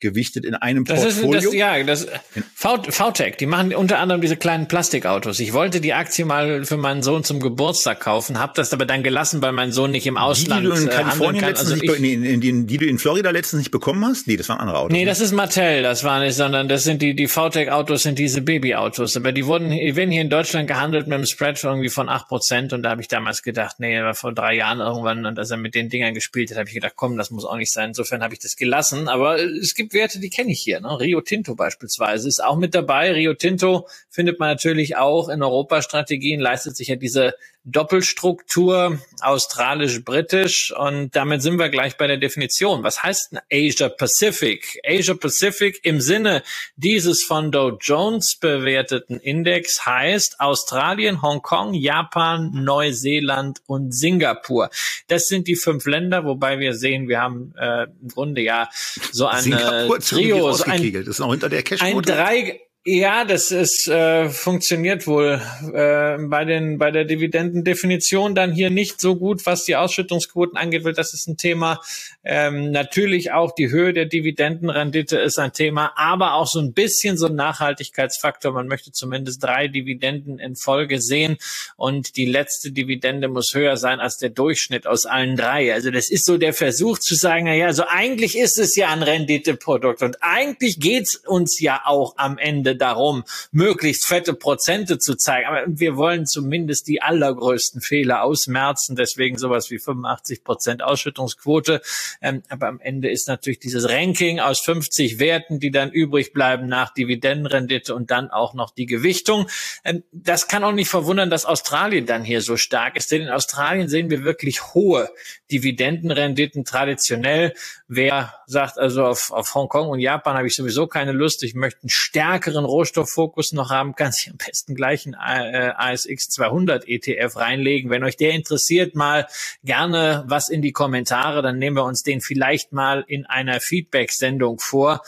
gewichtet in einem das Portfolio. Ist, das, ja, das VTech, die machen unter anderem diese kleinen Plastikautos. Ich wollte die Aktie mal für meinen Sohn zum Geburtstag kaufen, habe das aber dann gelassen, weil mein Sohn nicht im Ausland die, die du in äh, Kalifornien kann. Also nicht, ich, in, in, in, die du in Florida letztens nicht bekommen hast? Nee, das waren andere Autos. Nee, das ist Mattel, das war nicht, sondern das sind die die VTech Autos sind diese Babyautos, aber die wurden die werden hier in Deutschland gehandelt mit einem Spread irgendwie von acht Prozent und da habe ich damals gedacht, nee, war vor drei Jahren irgendwann und als er mit den Dingern gespielt hat, habe ich gedacht, komm, das muss auch nicht sein. Insofern habe ich das gelassen, aber es gibt Werte, die kenne ich hier. Ne? Rio Tinto beispielsweise ist auch mit dabei. Rio Tinto findet man natürlich auch in Europa-Strategien, leistet sich ja diese Doppelstruktur australisch-britisch und damit sind wir gleich bei der Definition. Was heißt denn Asia Pacific? Asia Pacific im Sinne dieses von Dow Jones bewerteten Index heißt Australien, Hongkong, Japan, Neuseeland und Singapur. Das sind die fünf Länder, wobei wir sehen, wir haben äh, im Grunde ja so eine Trio, so ein, das ist noch hinter der Cash ein drei ja, das ist äh, funktioniert wohl äh, bei den bei der Dividendendefinition dann hier nicht so gut, was die Ausschüttungsquoten angeht, weil das ist ein Thema. Ähm, natürlich auch die Höhe der Dividendenrendite ist ein Thema, aber auch so ein bisschen so ein Nachhaltigkeitsfaktor. Man möchte zumindest drei Dividenden in Folge sehen und die letzte Dividende muss höher sein als der Durchschnitt aus allen drei. Also das ist so der Versuch zu sagen, na ja, also eigentlich ist es ja ein Renditeprodukt und eigentlich geht's uns ja auch am Ende Ende darum, möglichst fette Prozente zu zeigen. Aber wir wollen zumindest die allergrößten Fehler ausmerzen. Deswegen sowas wie 85 Prozent Ausschüttungsquote. Ähm, aber am Ende ist natürlich dieses Ranking aus 50 Werten, die dann übrig bleiben nach Dividendenrendite und dann auch noch die Gewichtung. Ähm, das kann auch nicht verwundern, dass Australien dann hier so stark ist. Denn in Australien sehen wir wirklich hohe Dividendenrenditen traditionell. Wer sagt also auf, auf Hongkong und Japan habe ich sowieso keine Lust. Ich möchte einen stärkeren anderen Rohstofffokus noch haben, kann sich am besten gleich ein ASX 200 ETF reinlegen. Wenn euch der interessiert, mal gerne was in die Kommentare, dann nehmen wir uns den vielleicht mal in einer Feedback-Sendung vor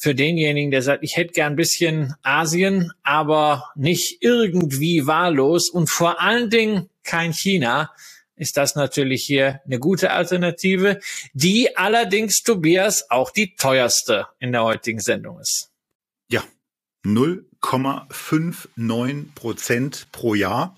für denjenigen, der sagt, ich hätte gern ein bisschen Asien, aber nicht irgendwie wahllos und vor allen Dingen kein China, ist das natürlich hier eine gute Alternative, die allerdings, Tobias, auch die teuerste in der heutigen Sendung ist. 0,59 Prozent pro Jahr.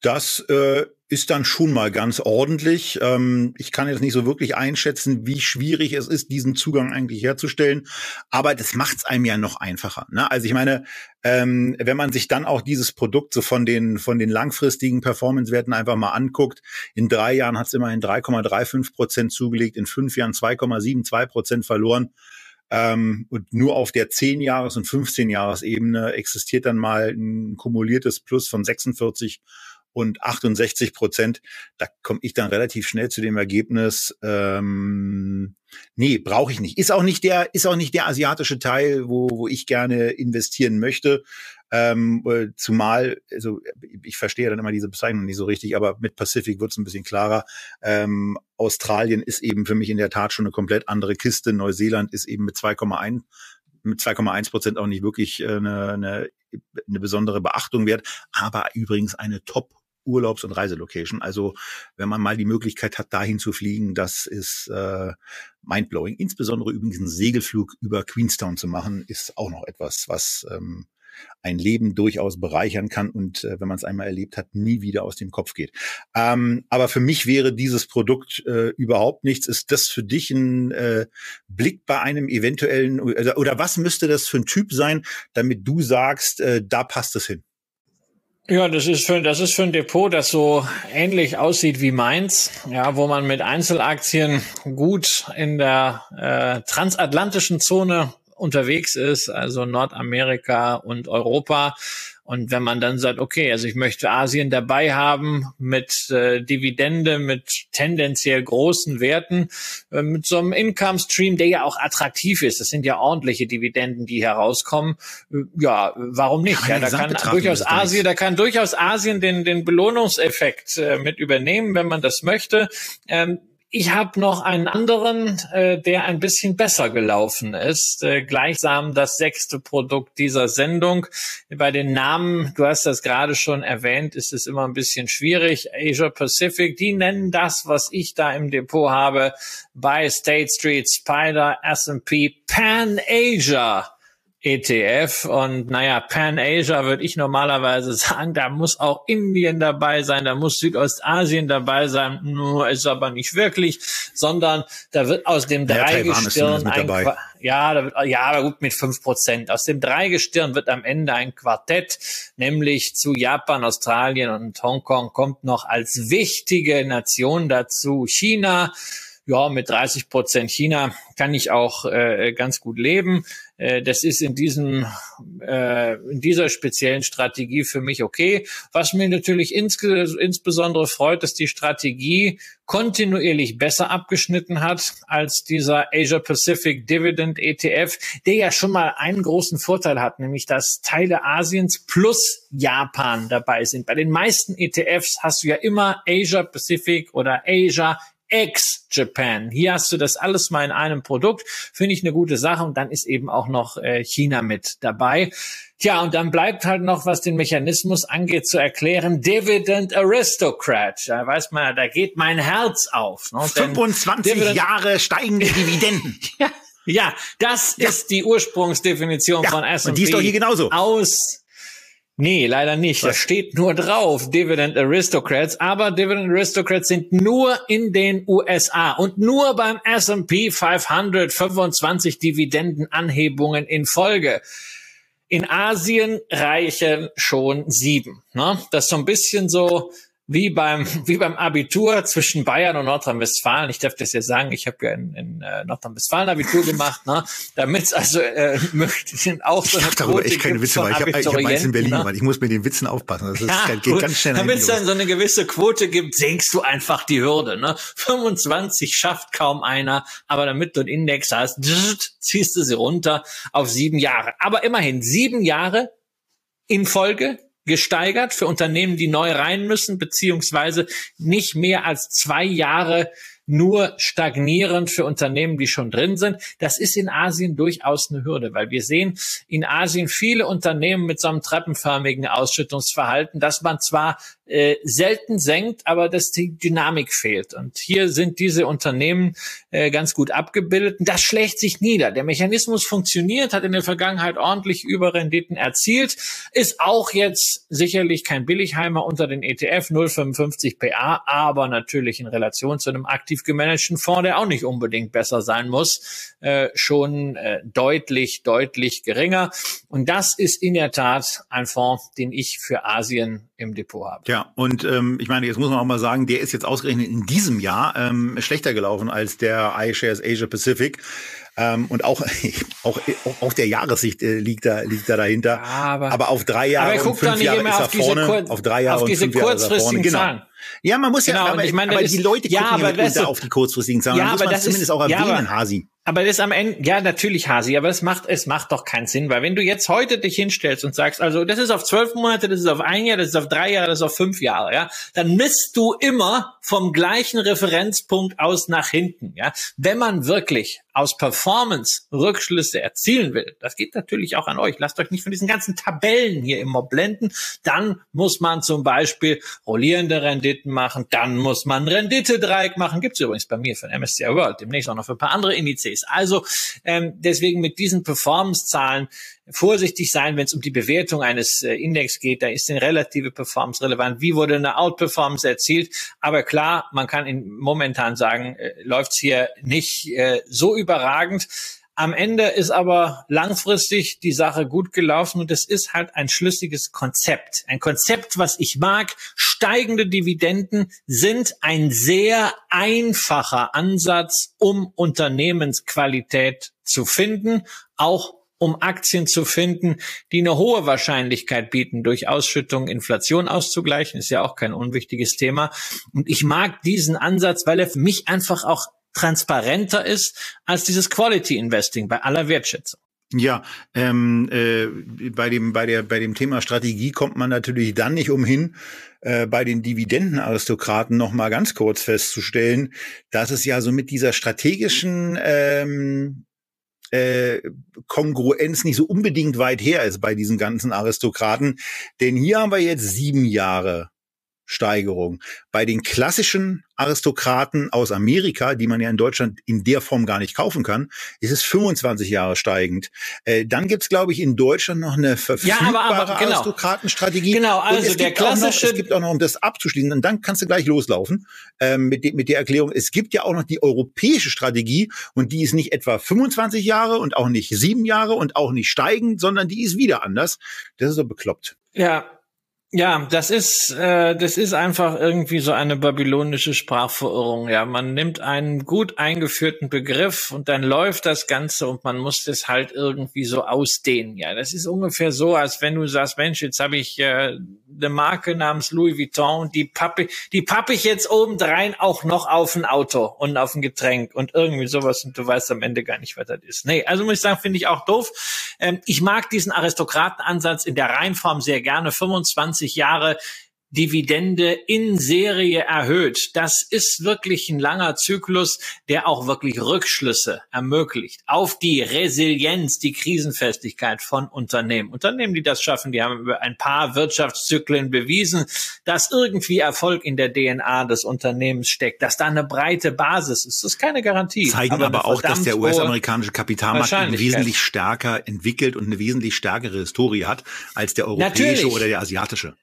Das äh, ist dann schon mal ganz ordentlich. Ähm, ich kann jetzt nicht so wirklich einschätzen, wie schwierig es ist, diesen Zugang eigentlich herzustellen. Aber das macht es einem ja noch einfacher. Ne? Also ich meine, ähm, wenn man sich dann auch dieses Produkt so von den von den langfristigen Performance-Werten einfach mal anguckt, in drei Jahren hat es immerhin 3,35 Prozent zugelegt, in fünf Jahren 2,72 Prozent verloren. Ähm, und nur auf der 10-Jahres- und 15-Jahres-Ebene existiert dann mal ein kumuliertes Plus von 46 und 68 Prozent. Da komme ich dann relativ schnell zu dem Ergebnis, ähm, nee, brauche ich nicht. Ist auch nicht der, ist auch nicht der asiatische Teil, wo, wo ich gerne investieren möchte. Ähm, äh, zumal, also ich verstehe dann immer diese Bezeichnung nicht so richtig, aber mit Pacific wird es ein bisschen klarer. Ähm, Australien ist eben für mich in der Tat schon eine komplett andere Kiste. Neuseeland ist eben mit 2,1 mit 2,1 Prozent auch nicht wirklich äh, eine, eine, eine besondere Beachtung wert, aber übrigens eine Top Urlaubs- und Reiselocation. Also wenn man mal die Möglichkeit hat, dahin zu fliegen, das ist äh, mindblowing. Insbesondere übrigens einen Segelflug über Queenstown zu machen, ist auch noch etwas, was ähm, ein Leben durchaus bereichern kann und äh, wenn man es einmal erlebt hat, nie wieder aus dem Kopf geht. Ähm, aber für mich wäre dieses Produkt äh, überhaupt nichts. Ist das für dich ein äh, Blick bei einem eventuellen oder, oder was müsste das für ein Typ sein, damit du sagst, äh, da passt es hin? Ja, das ist für, das ist für ein Depot, das so ähnlich aussieht wie meins, ja, wo man mit Einzelaktien gut in der äh, transatlantischen Zone unterwegs ist, also Nordamerika und Europa und wenn man dann sagt, okay, also ich möchte Asien dabei haben mit äh, Dividende, mit tendenziell großen Werten, äh, mit so einem Income Stream, der ja auch attraktiv ist. Das sind ja ordentliche Dividenden, die herauskommen. Äh, ja, warum nicht? Ja, da kann durchaus Asien, da kann durchaus Asien den, den Belohnungseffekt äh, mit übernehmen, wenn man das möchte. Ähm, ich habe noch einen anderen, äh, der ein bisschen besser gelaufen ist. Äh, gleichsam das sechste Produkt dieser Sendung. Bei den Namen, du hast das gerade schon erwähnt, ist es immer ein bisschen schwierig. Asia Pacific, die nennen das, was ich da im Depot habe, bei State Street, Spider, S&P, Pan Asia. ETF und naja, Pan-Asia würde ich normalerweise sagen, da muss auch Indien dabei sein, da muss Südostasien dabei sein, nur ist aber nicht wirklich, sondern da wird aus dem ja, Dreigestirn ein ja, da wird, ja, aber gut mit fünf Prozent. Aus dem Dreigestirn wird am Ende ein Quartett, nämlich zu Japan, Australien und Hongkong kommt noch als wichtige Nation dazu China. Ja, mit 30 Prozent China kann ich auch äh, ganz gut leben. Äh, das ist in diesem, äh, in dieser speziellen Strategie für mich okay. Was mir natürlich ins, insbesondere freut, dass die Strategie kontinuierlich besser abgeschnitten hat als dieser Asia Pacific Dividend ETF, der ja schon mal einen großen Vorteil hat, nämlich dass Teile Asiens plus Japan dabei sind. Bei den meisten ETFs hast du ja immer Asia Pacific oder Asia ex-Japan. Hier hast du das alles mal in einem Produkt. Finde ich eine gute Sache. Und dann ist eben auch noch äh, China mit dabei. Tja, und dann bleibt halt noch, was den Mechanismus angeht, zu erklären, Dividend Aristocrat. Da weiß man, da geht mein Herz auf. Ne? 25 Dividend Jahre steigende Dividenden. ja, ja, das ja. ist die Ursprungsdefinition ja, von S&P. Und die ist doch hier genauso. Aus Nee, leider nicht. Das steht nur drauf, Dividend Aristocrats. Aber Dividend Aristocrats sind nur in den USA und nur beim S&P 500 25 Dividendenanhebungen in Folge. In Asien reichen schon sieben. Ne? Das ist so ein bisschen so wie beim, wie beim Abitur zwischen Bayern und Nordrhein-Westfalen. Ich darf das ja sagen, ich habe ja in, in äh, Nordrhein-Westfalen Abitur gemacht, ne? damit also äh, möchte ich auch so eine Ich darüber echt keine Witze, weil ich habe hab eins in Berlin, ne? ich muss mit den Witzen aufpassen. Das ist, ja, geht ganz schnell Damit es dann so eine gewisse Quote gibt, senkst du einfach die Hürde. Ne? 25 schafft kaum einer, aber damit du einen Index hast, ziehst du sie runter auf sieben Jahre. Aber immerhin sieben Jahre in Folge gesteigert für Unternehmen, die neu rein müssen, beziehungsweise nicht mehr als zwei Jahre nur stagnierend für Unternehmen, die schon drin sind. Das ist in Asien durchaus eine Hürde, weil wir sehen in Asien viele Unternehmen mit so einem treppenförmigen Ausschüttungsverhalten, dass man zwar äh, selten senkt, aber dass die Dynamik fehlt. Und hier sind diese Unternehmen äh, ganz gut abgebildet. das schlägt sich nieder. Der Mechanismus funktioniert, hat in der Vergangenheit ordentlich Überrenditen erzielt, ist auch jetzt sicherlich kein Billigheimer unter den ETF 0,55 PA, aber natürlich in Relation zu einem aktiv gemanagten Fonds, der auch nicht unbedingt besser sein muss, äh, schon äh, deutlich, deutlich geringer. Und das ist in der Tat ein Fonds, den ich für Asien im Depot habe. Ja, und ähm, ich meine, jetzt muss man auch mal sagen, der ist jetzt ausgerechnet in diesem Jahr ähm, schlechter gelaufen als der iShares Asia Pacific. Ähm, und auch, auch, auch der Jahressicht äh, liegt da, liegt da dahinter. Aber, aber auf drei Jahre aber und fünf Jahre ist er vorne. Kur auf drei Jahre auf diese und fünf Jahre ist er vorne. Genau. Zahlen. Ja, man muss genau, ja, aber, ich meine, aber ist, die Leute gucken ja, aber ja das, auf die kurzfristigen Zahlen. Ja, muss aber man das zumindest ist, auch erwähnen, ja, aber, Hasi. Aber das am Ende, ja, natürlich, Hasi, aber es macht, es macht doch keinen Sinn, weil wenn du jetzt heute dich hinstellst und sagst, also das ist auf zwölf Monate, das ist auf ein Jahr, das ist auf drei Jahre, das ist auf fünf Jahre, ja, dann misst du immer vom gleichen Referenzpunkt aus nach hinten, ja. Wenn man wirklich aus Performance Rückschlüsse erzielen will, das geht natürlich auch an euch. Lasst euch nicht von diesen ganzen Tabellen hier immer blenden. Dann muss man zum Beispiel rollierende Renditen machen, dann muss man Rendite-Dreieck machen. Gibt's übrigens bei mir von MSCI World, demnächst auch noch für ein paar andere Indizes. Also ähm, deswegen mit diesen Performance-Zahlen vorsichtig sein, wenn es um die Bewertung eines äh, Index geht. Da ist eine relative Performance relevant. Wie wurde eine Outperformance erzielt? Aber klar, man kann in, momentan sagen, äh, läuft's hier nicht äh, so überragend. Am Ende ist aber langfristig die Sache gut gelaufen und es ist halt ein schlüssiges Konzept. Ein Konzept, was ich mag. Steigende Dividenden sind ein sehr einfacher Ansatz, um Unternehmensqualität zu finden, auch um Aktien zu finden, die eine hohe Wahrscheinlichkeit bieten, durch Ausschüttung Inflation auszugleichen, ist ja auch kein unwichtiges Thema. Und ich mag diesen Ansatz, weil er für mich einfach auch transparenter ist als dieses Quality Investing bei aller Wertschätzung. Ja, ähm, äh, bei dem bei der bei dem Thema Strategie kommt man natürlich dann nicht umhin, äh, bei den Dividendenaristokraten noch mal ganz kurz festzustellen, dass es ja so mit dieser strategischen ähm, äh, Kongruenz nicht so unbedingt weit her ist bei diesen ganzen Aristokraten. Denn hier haben wir jetzt sieben Jahre Steigerung. Bei den klassischen Aristokraten aus Amerika, die man ja in Deutschland in der Form gar nicht kaufen kann, ist es 25 Jahre steigend. Äh, dann gibt's, glaube ich, in Deutschland noch eine verfügbare ja, aber, aber, genau. Aristokratenstrategie. Genau, also der klassische... Noch, es gibt auch noch, um das abzuschließen, und dann kannst du gleich loslaufen ähm, mit, de, mit der Erklärung, es gibt ja auch noch die europäische Strategie und die ist nicht etwa 25 Jahre und auch nicht sieben Jahre und auch nicht steigend, sondern die ist wieder anders. Das ist so bekloppt. Ja, ja, das ist äh, das ist einfach irgendwie so eine babylonische Sprachverirrung. Ja, man nimmt einen gut eingeführten Begriff und dann läuft das Ganze und man muss das halt irgendwie so ausdehnen. Ja, das ist ungefähr so, als wenn du sagst, Mensch, jetzt habe ich äh, eine Marke namens Louis Vuitton, die pappe die pappe ich jetzt obendrein auch noch auf ein Auto und auf ein Getränk und irgendwie sowas und du weißt am Ende gar nicht, was das ist. Nee, also muss ich sagen, finde ich auch doof. Ähm, ich mag diesen Aristokratenansatz in der Reihenform sehr gerne. 25 20 Jahre Dividende in Serie erhöht. Das ist wirklich ein langer Zyklus, der auch wirklich Rückschlüsse ermöglicht auf die Resilienz, die Krisenfestigkeit von Unternehmen. Unternehmen, die das schaffen, die haben über ein paar Wirtschaftszyklen bewiesen, dass irgendwie Erfolg in der DNA des Unternehmens steckt, dass da eine breite Basis ist. Das ist keine Garantie. Zeigen aber, aber auch, dass der US-amerikanische Kapitalmarkt wesentlich stärker entwickelt und eine wesentlich stärkere Historie hat als der europäische Natürlich. oder der asiatische.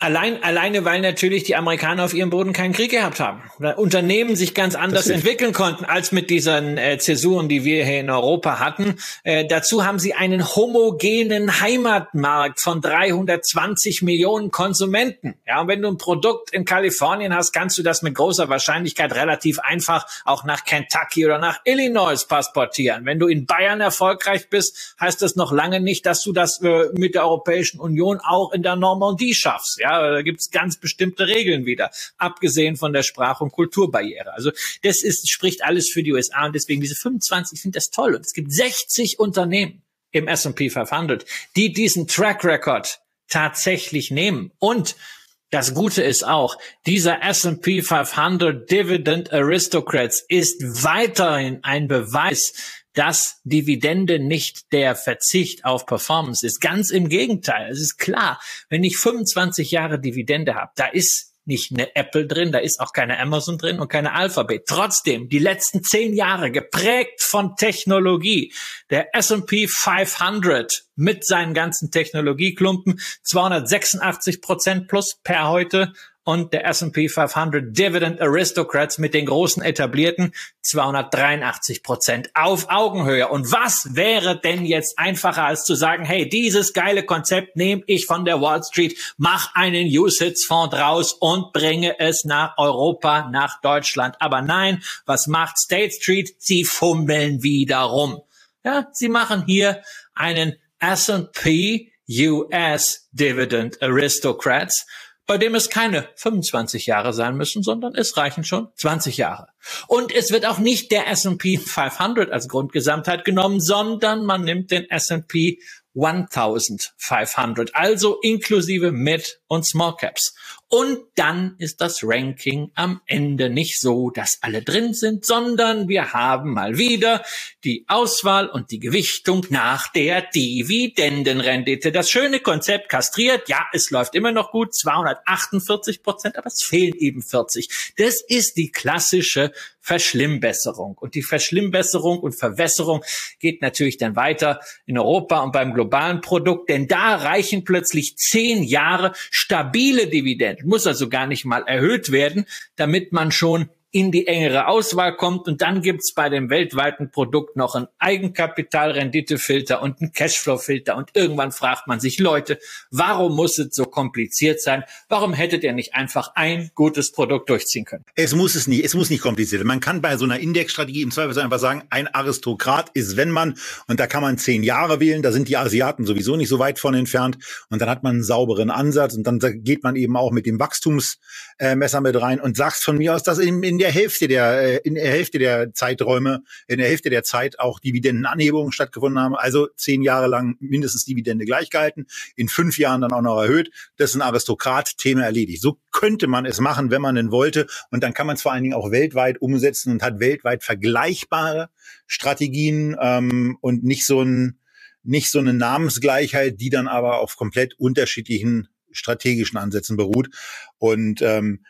Allein, alleine, weil natürlich die Amerikaner auf ihrem Boden keinen Krieg gehabt haben. Weil Unternehmen sich ganz anders entwickeln konnten als mit diesen äh, Zäsuren, die wir hier in Europa hatten. Äh, dazu haben sie einen homogenen Heimatmarkt von 320 Millionen Konsumenten. Ja, und wenn du ein Produkt in Kalifornien hast, kannst du das mit großer Wahrscheinlichkeit relativ einfach auch nach Kentucky oder nach Illinois passportieren. Wenn du in Bayern erfolgreich bist, heißt das noch lange nicht, dass du das äh, mit der Europäischen Union auch in der Normandie schaffst. Ja, da gibt's ganz bestimmte Regeln wieder, abgesehen von der Sprach- und Kulturbarriere. Also das ist, spricht alles für die USA und deswegen diese 25, ich finde das toll. Und es gibt 60 Unternehmen im S&P 500, die diesen Track Record tatsächlich nehmen. Und das Gute ist auch, dieser S&P 500 Dividend Aristocrats ist weiterhin ein Beweis dass Dividende nicht der Verzicht auf Performance ist. Ganz im Gegenteil. Es ist klar, wenn ich 25 Jahre Dividende habe, da ist nicht eine Apple drin, da ist auch keine Amazon drin und keine Alphabet. Trotzdem, die letzten zehn Jahre geprägt von Technologie. Der S&P 500 mit seinen ganzen Technologieklumpen 286 Prozent plus per heute und der S&P 500 Dividend Aristocrats mit den großen etablierten 283 Prozent auf Augenhöhe. Und was wäre denn jetzt einfacher als zu sagen, hey, dieses geile Konzept nehme ich von der Wall Street, mach einen USITS-Fonds draus und bringe es nach Europa, nach Deutschland. Aber nein, was macht State Street? Sie fummeln wieder rum. Ja, sie machen hier einen S&P US Dividend Aristocrats, bei dem es keine 25 Jahre sein müssen, sondern es reichen schon 20 Jahre. Und es wird auch nicht der S&P 500 als Grundgesamtheit genommen, sondern man nimmt den S&P 1500, also inklusive Mid- und Small Caps. Und dann ist das Ranking am Ende nicht so, dass alle drin sind, sondern wir haben mal wieder die Auswahl und die Gewichtung nach der Dividendenrendite. Das schöne Konzept kastriert, ja, es läuft immer noch gut, 248 Prozent, aber es fehlen eben 40. Das ist die klassische Verschlimmbesserung. Und die Verschlimmbesserung und Verwässerung geht natürlich dann weiter in Europa und beim globalen Produkt, denn da reichen plötzlich zehn Jahre stabile Dividenden muss also gar nicht mal erhöht werden, damit man schon in die engere Auswahl kommt. Und dann gibt's bei dem weltweiten Produkt noch einen Eigenkapitalrenditefilter und einen Cashflow-Filter. Und irgendwann fragt man sich, Leute, warum muss es so kompliziert sein? Warum hättet ihr nicht einfach ein gutes Produkt durchziehen können? Es muss es nicht, es muss nicht kompliziert sein. Man kann bei so einer Indexstrategie im Zweifel einfach sagen, ein Aristokrat ist, wenn man, und da kann man zehn Jahre wählen, da sind die Asiaten sowieso nicht so weit von entfernt. Und dann hat man einen sauberen Ansatz und dann geht man eben auch mit dem Wachstumsmesser mit rein und sagt von mir aus, dass in, in der Hälfte der, äh, in der Hälfte der Zeiträume, in der Hälfte der Zeit auch Dividendenanhebungen stattgefunden haben. Also zehn Jahre lang mindestens Dividende gleichgehalten, in fünf Jahren dann auch noch erhöht. Das ist ein Aristokrat, Thema erledigt. So könnte man es machen, wenn man denn wollte. Und dann kann man es vor allen Dingen auch weltweit umsetzen und hat weltweit vergleichbare Strategien ähm, und nicht so ein nicht so eine Namensgleichheit, die dann aber auf komplett unterschiedlichen strategischen Ansätzen beruht. Und ähm,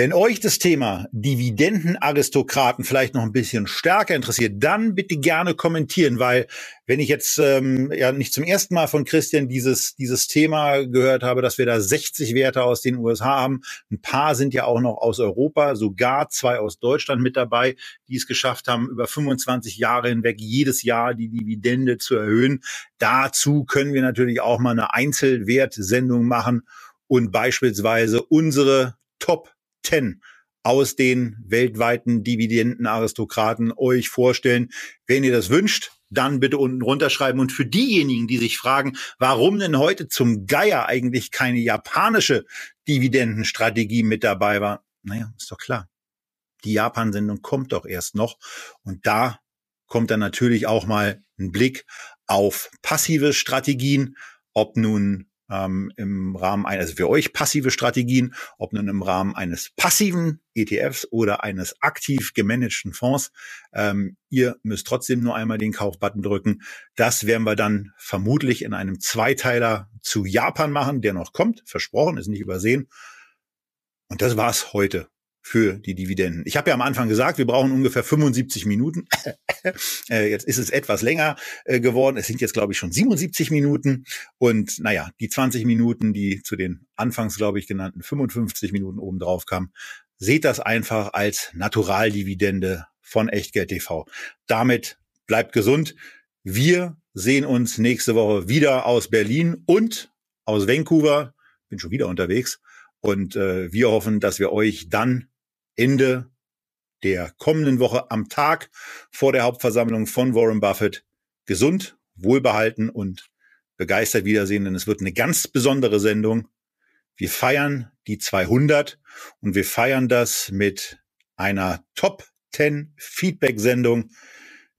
wenn euch das Thema Dividendenaristokraten vielleicht noch ein bisschen stärker interessiert, dann bitte gerne kommentieren, weil wenn ich jetzt ähm, ja nicht zum ersten Mal von Christian dieses dieses Thema gehört habe, dass wir da 60 Werte aus den USA haben, ein paar sind ja auch noch aus Europa, sogar zwei aus Deutschland mit dabei, die es geschafft haben, über 25 Jahre hinweg jedes Jahr die Dividende zu erhöhen. Dazu können wir natürlich auch mal eine Einzelwertsendung machen und beispielsweise unsere Top 10 aus den weltweiten Dividendenaristokraten euch vorstellen. Wenn ihr das wünscht, dann bitte unten runterschreiben. Und für diejenigen, die sich fragen, warum denn heute zum Geier eigentlich keine japanische Dividendenstrategie mit dabei war, naja, ist doch klar. Die Japan-Sendung kommt doch erst noch. Und da kommt dann natürlich auch mal ein Blick auf passive Strategien, ob nun ähm, im Rahmen eines, also für euch passive Strategien, ob nun im Rahmen eines passiven ETFs oder eines aktiv gemanagten Fonds. Ähm, ihr müsst trotzdem nur einmal den Kaufbutton drücken. Das werden wir dann vermutlich in einem Zweiteiler zu Japan machen, der noch kommt. Versprochen, ist nicht übersehen. Und das war's heute für die Dividenden. Ich habe ja am Anfang gesagt, wir brauchen ungefähr 75 Minuten. Äh, jetzt ist es etwas länger äh, geworden. Es sind jetzt, glaube ich, schon 77 Minuten. Und naja, die 20 Minuten, die zu den anfangs, glaube ich, genannten 55 Minuten obendrauf kamen, seht das einfach als Naturaldividende von Echtgeld TV. Damit bleibt gesund. Wir sehen uns nächste Woche wieder aus Berlin und aus Vancouver. Bin schon wieder unterwegs. Und äh, wir hoffen, dass wir euch dann Ende der kommenden Woche am Tag vor der Hauptversammlung von Warren Buffett gesund, wohlbehalten und begeistert wiedersehen, denn es wird eine ganz besondere Sendung. Wir feiern die 200 und wir feiern das mit einer Top 10 Feedback-Sendung,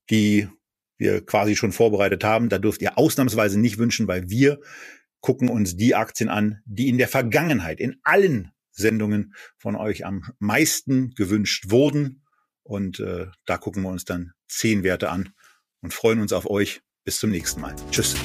die wir quasi schon vorbereitet haben. Da dürft ihr ausnahmsweise nicht wünschen, weil wir gucken uns die Aktien an, die in der Vergangenheit in allen Sendungen von euch am meisten gewünscht wurden. Und äh, da gucken wir uns dann zehn Werte an und freuen uns auf euch. Bis zum nächsten Mal. Tschüss.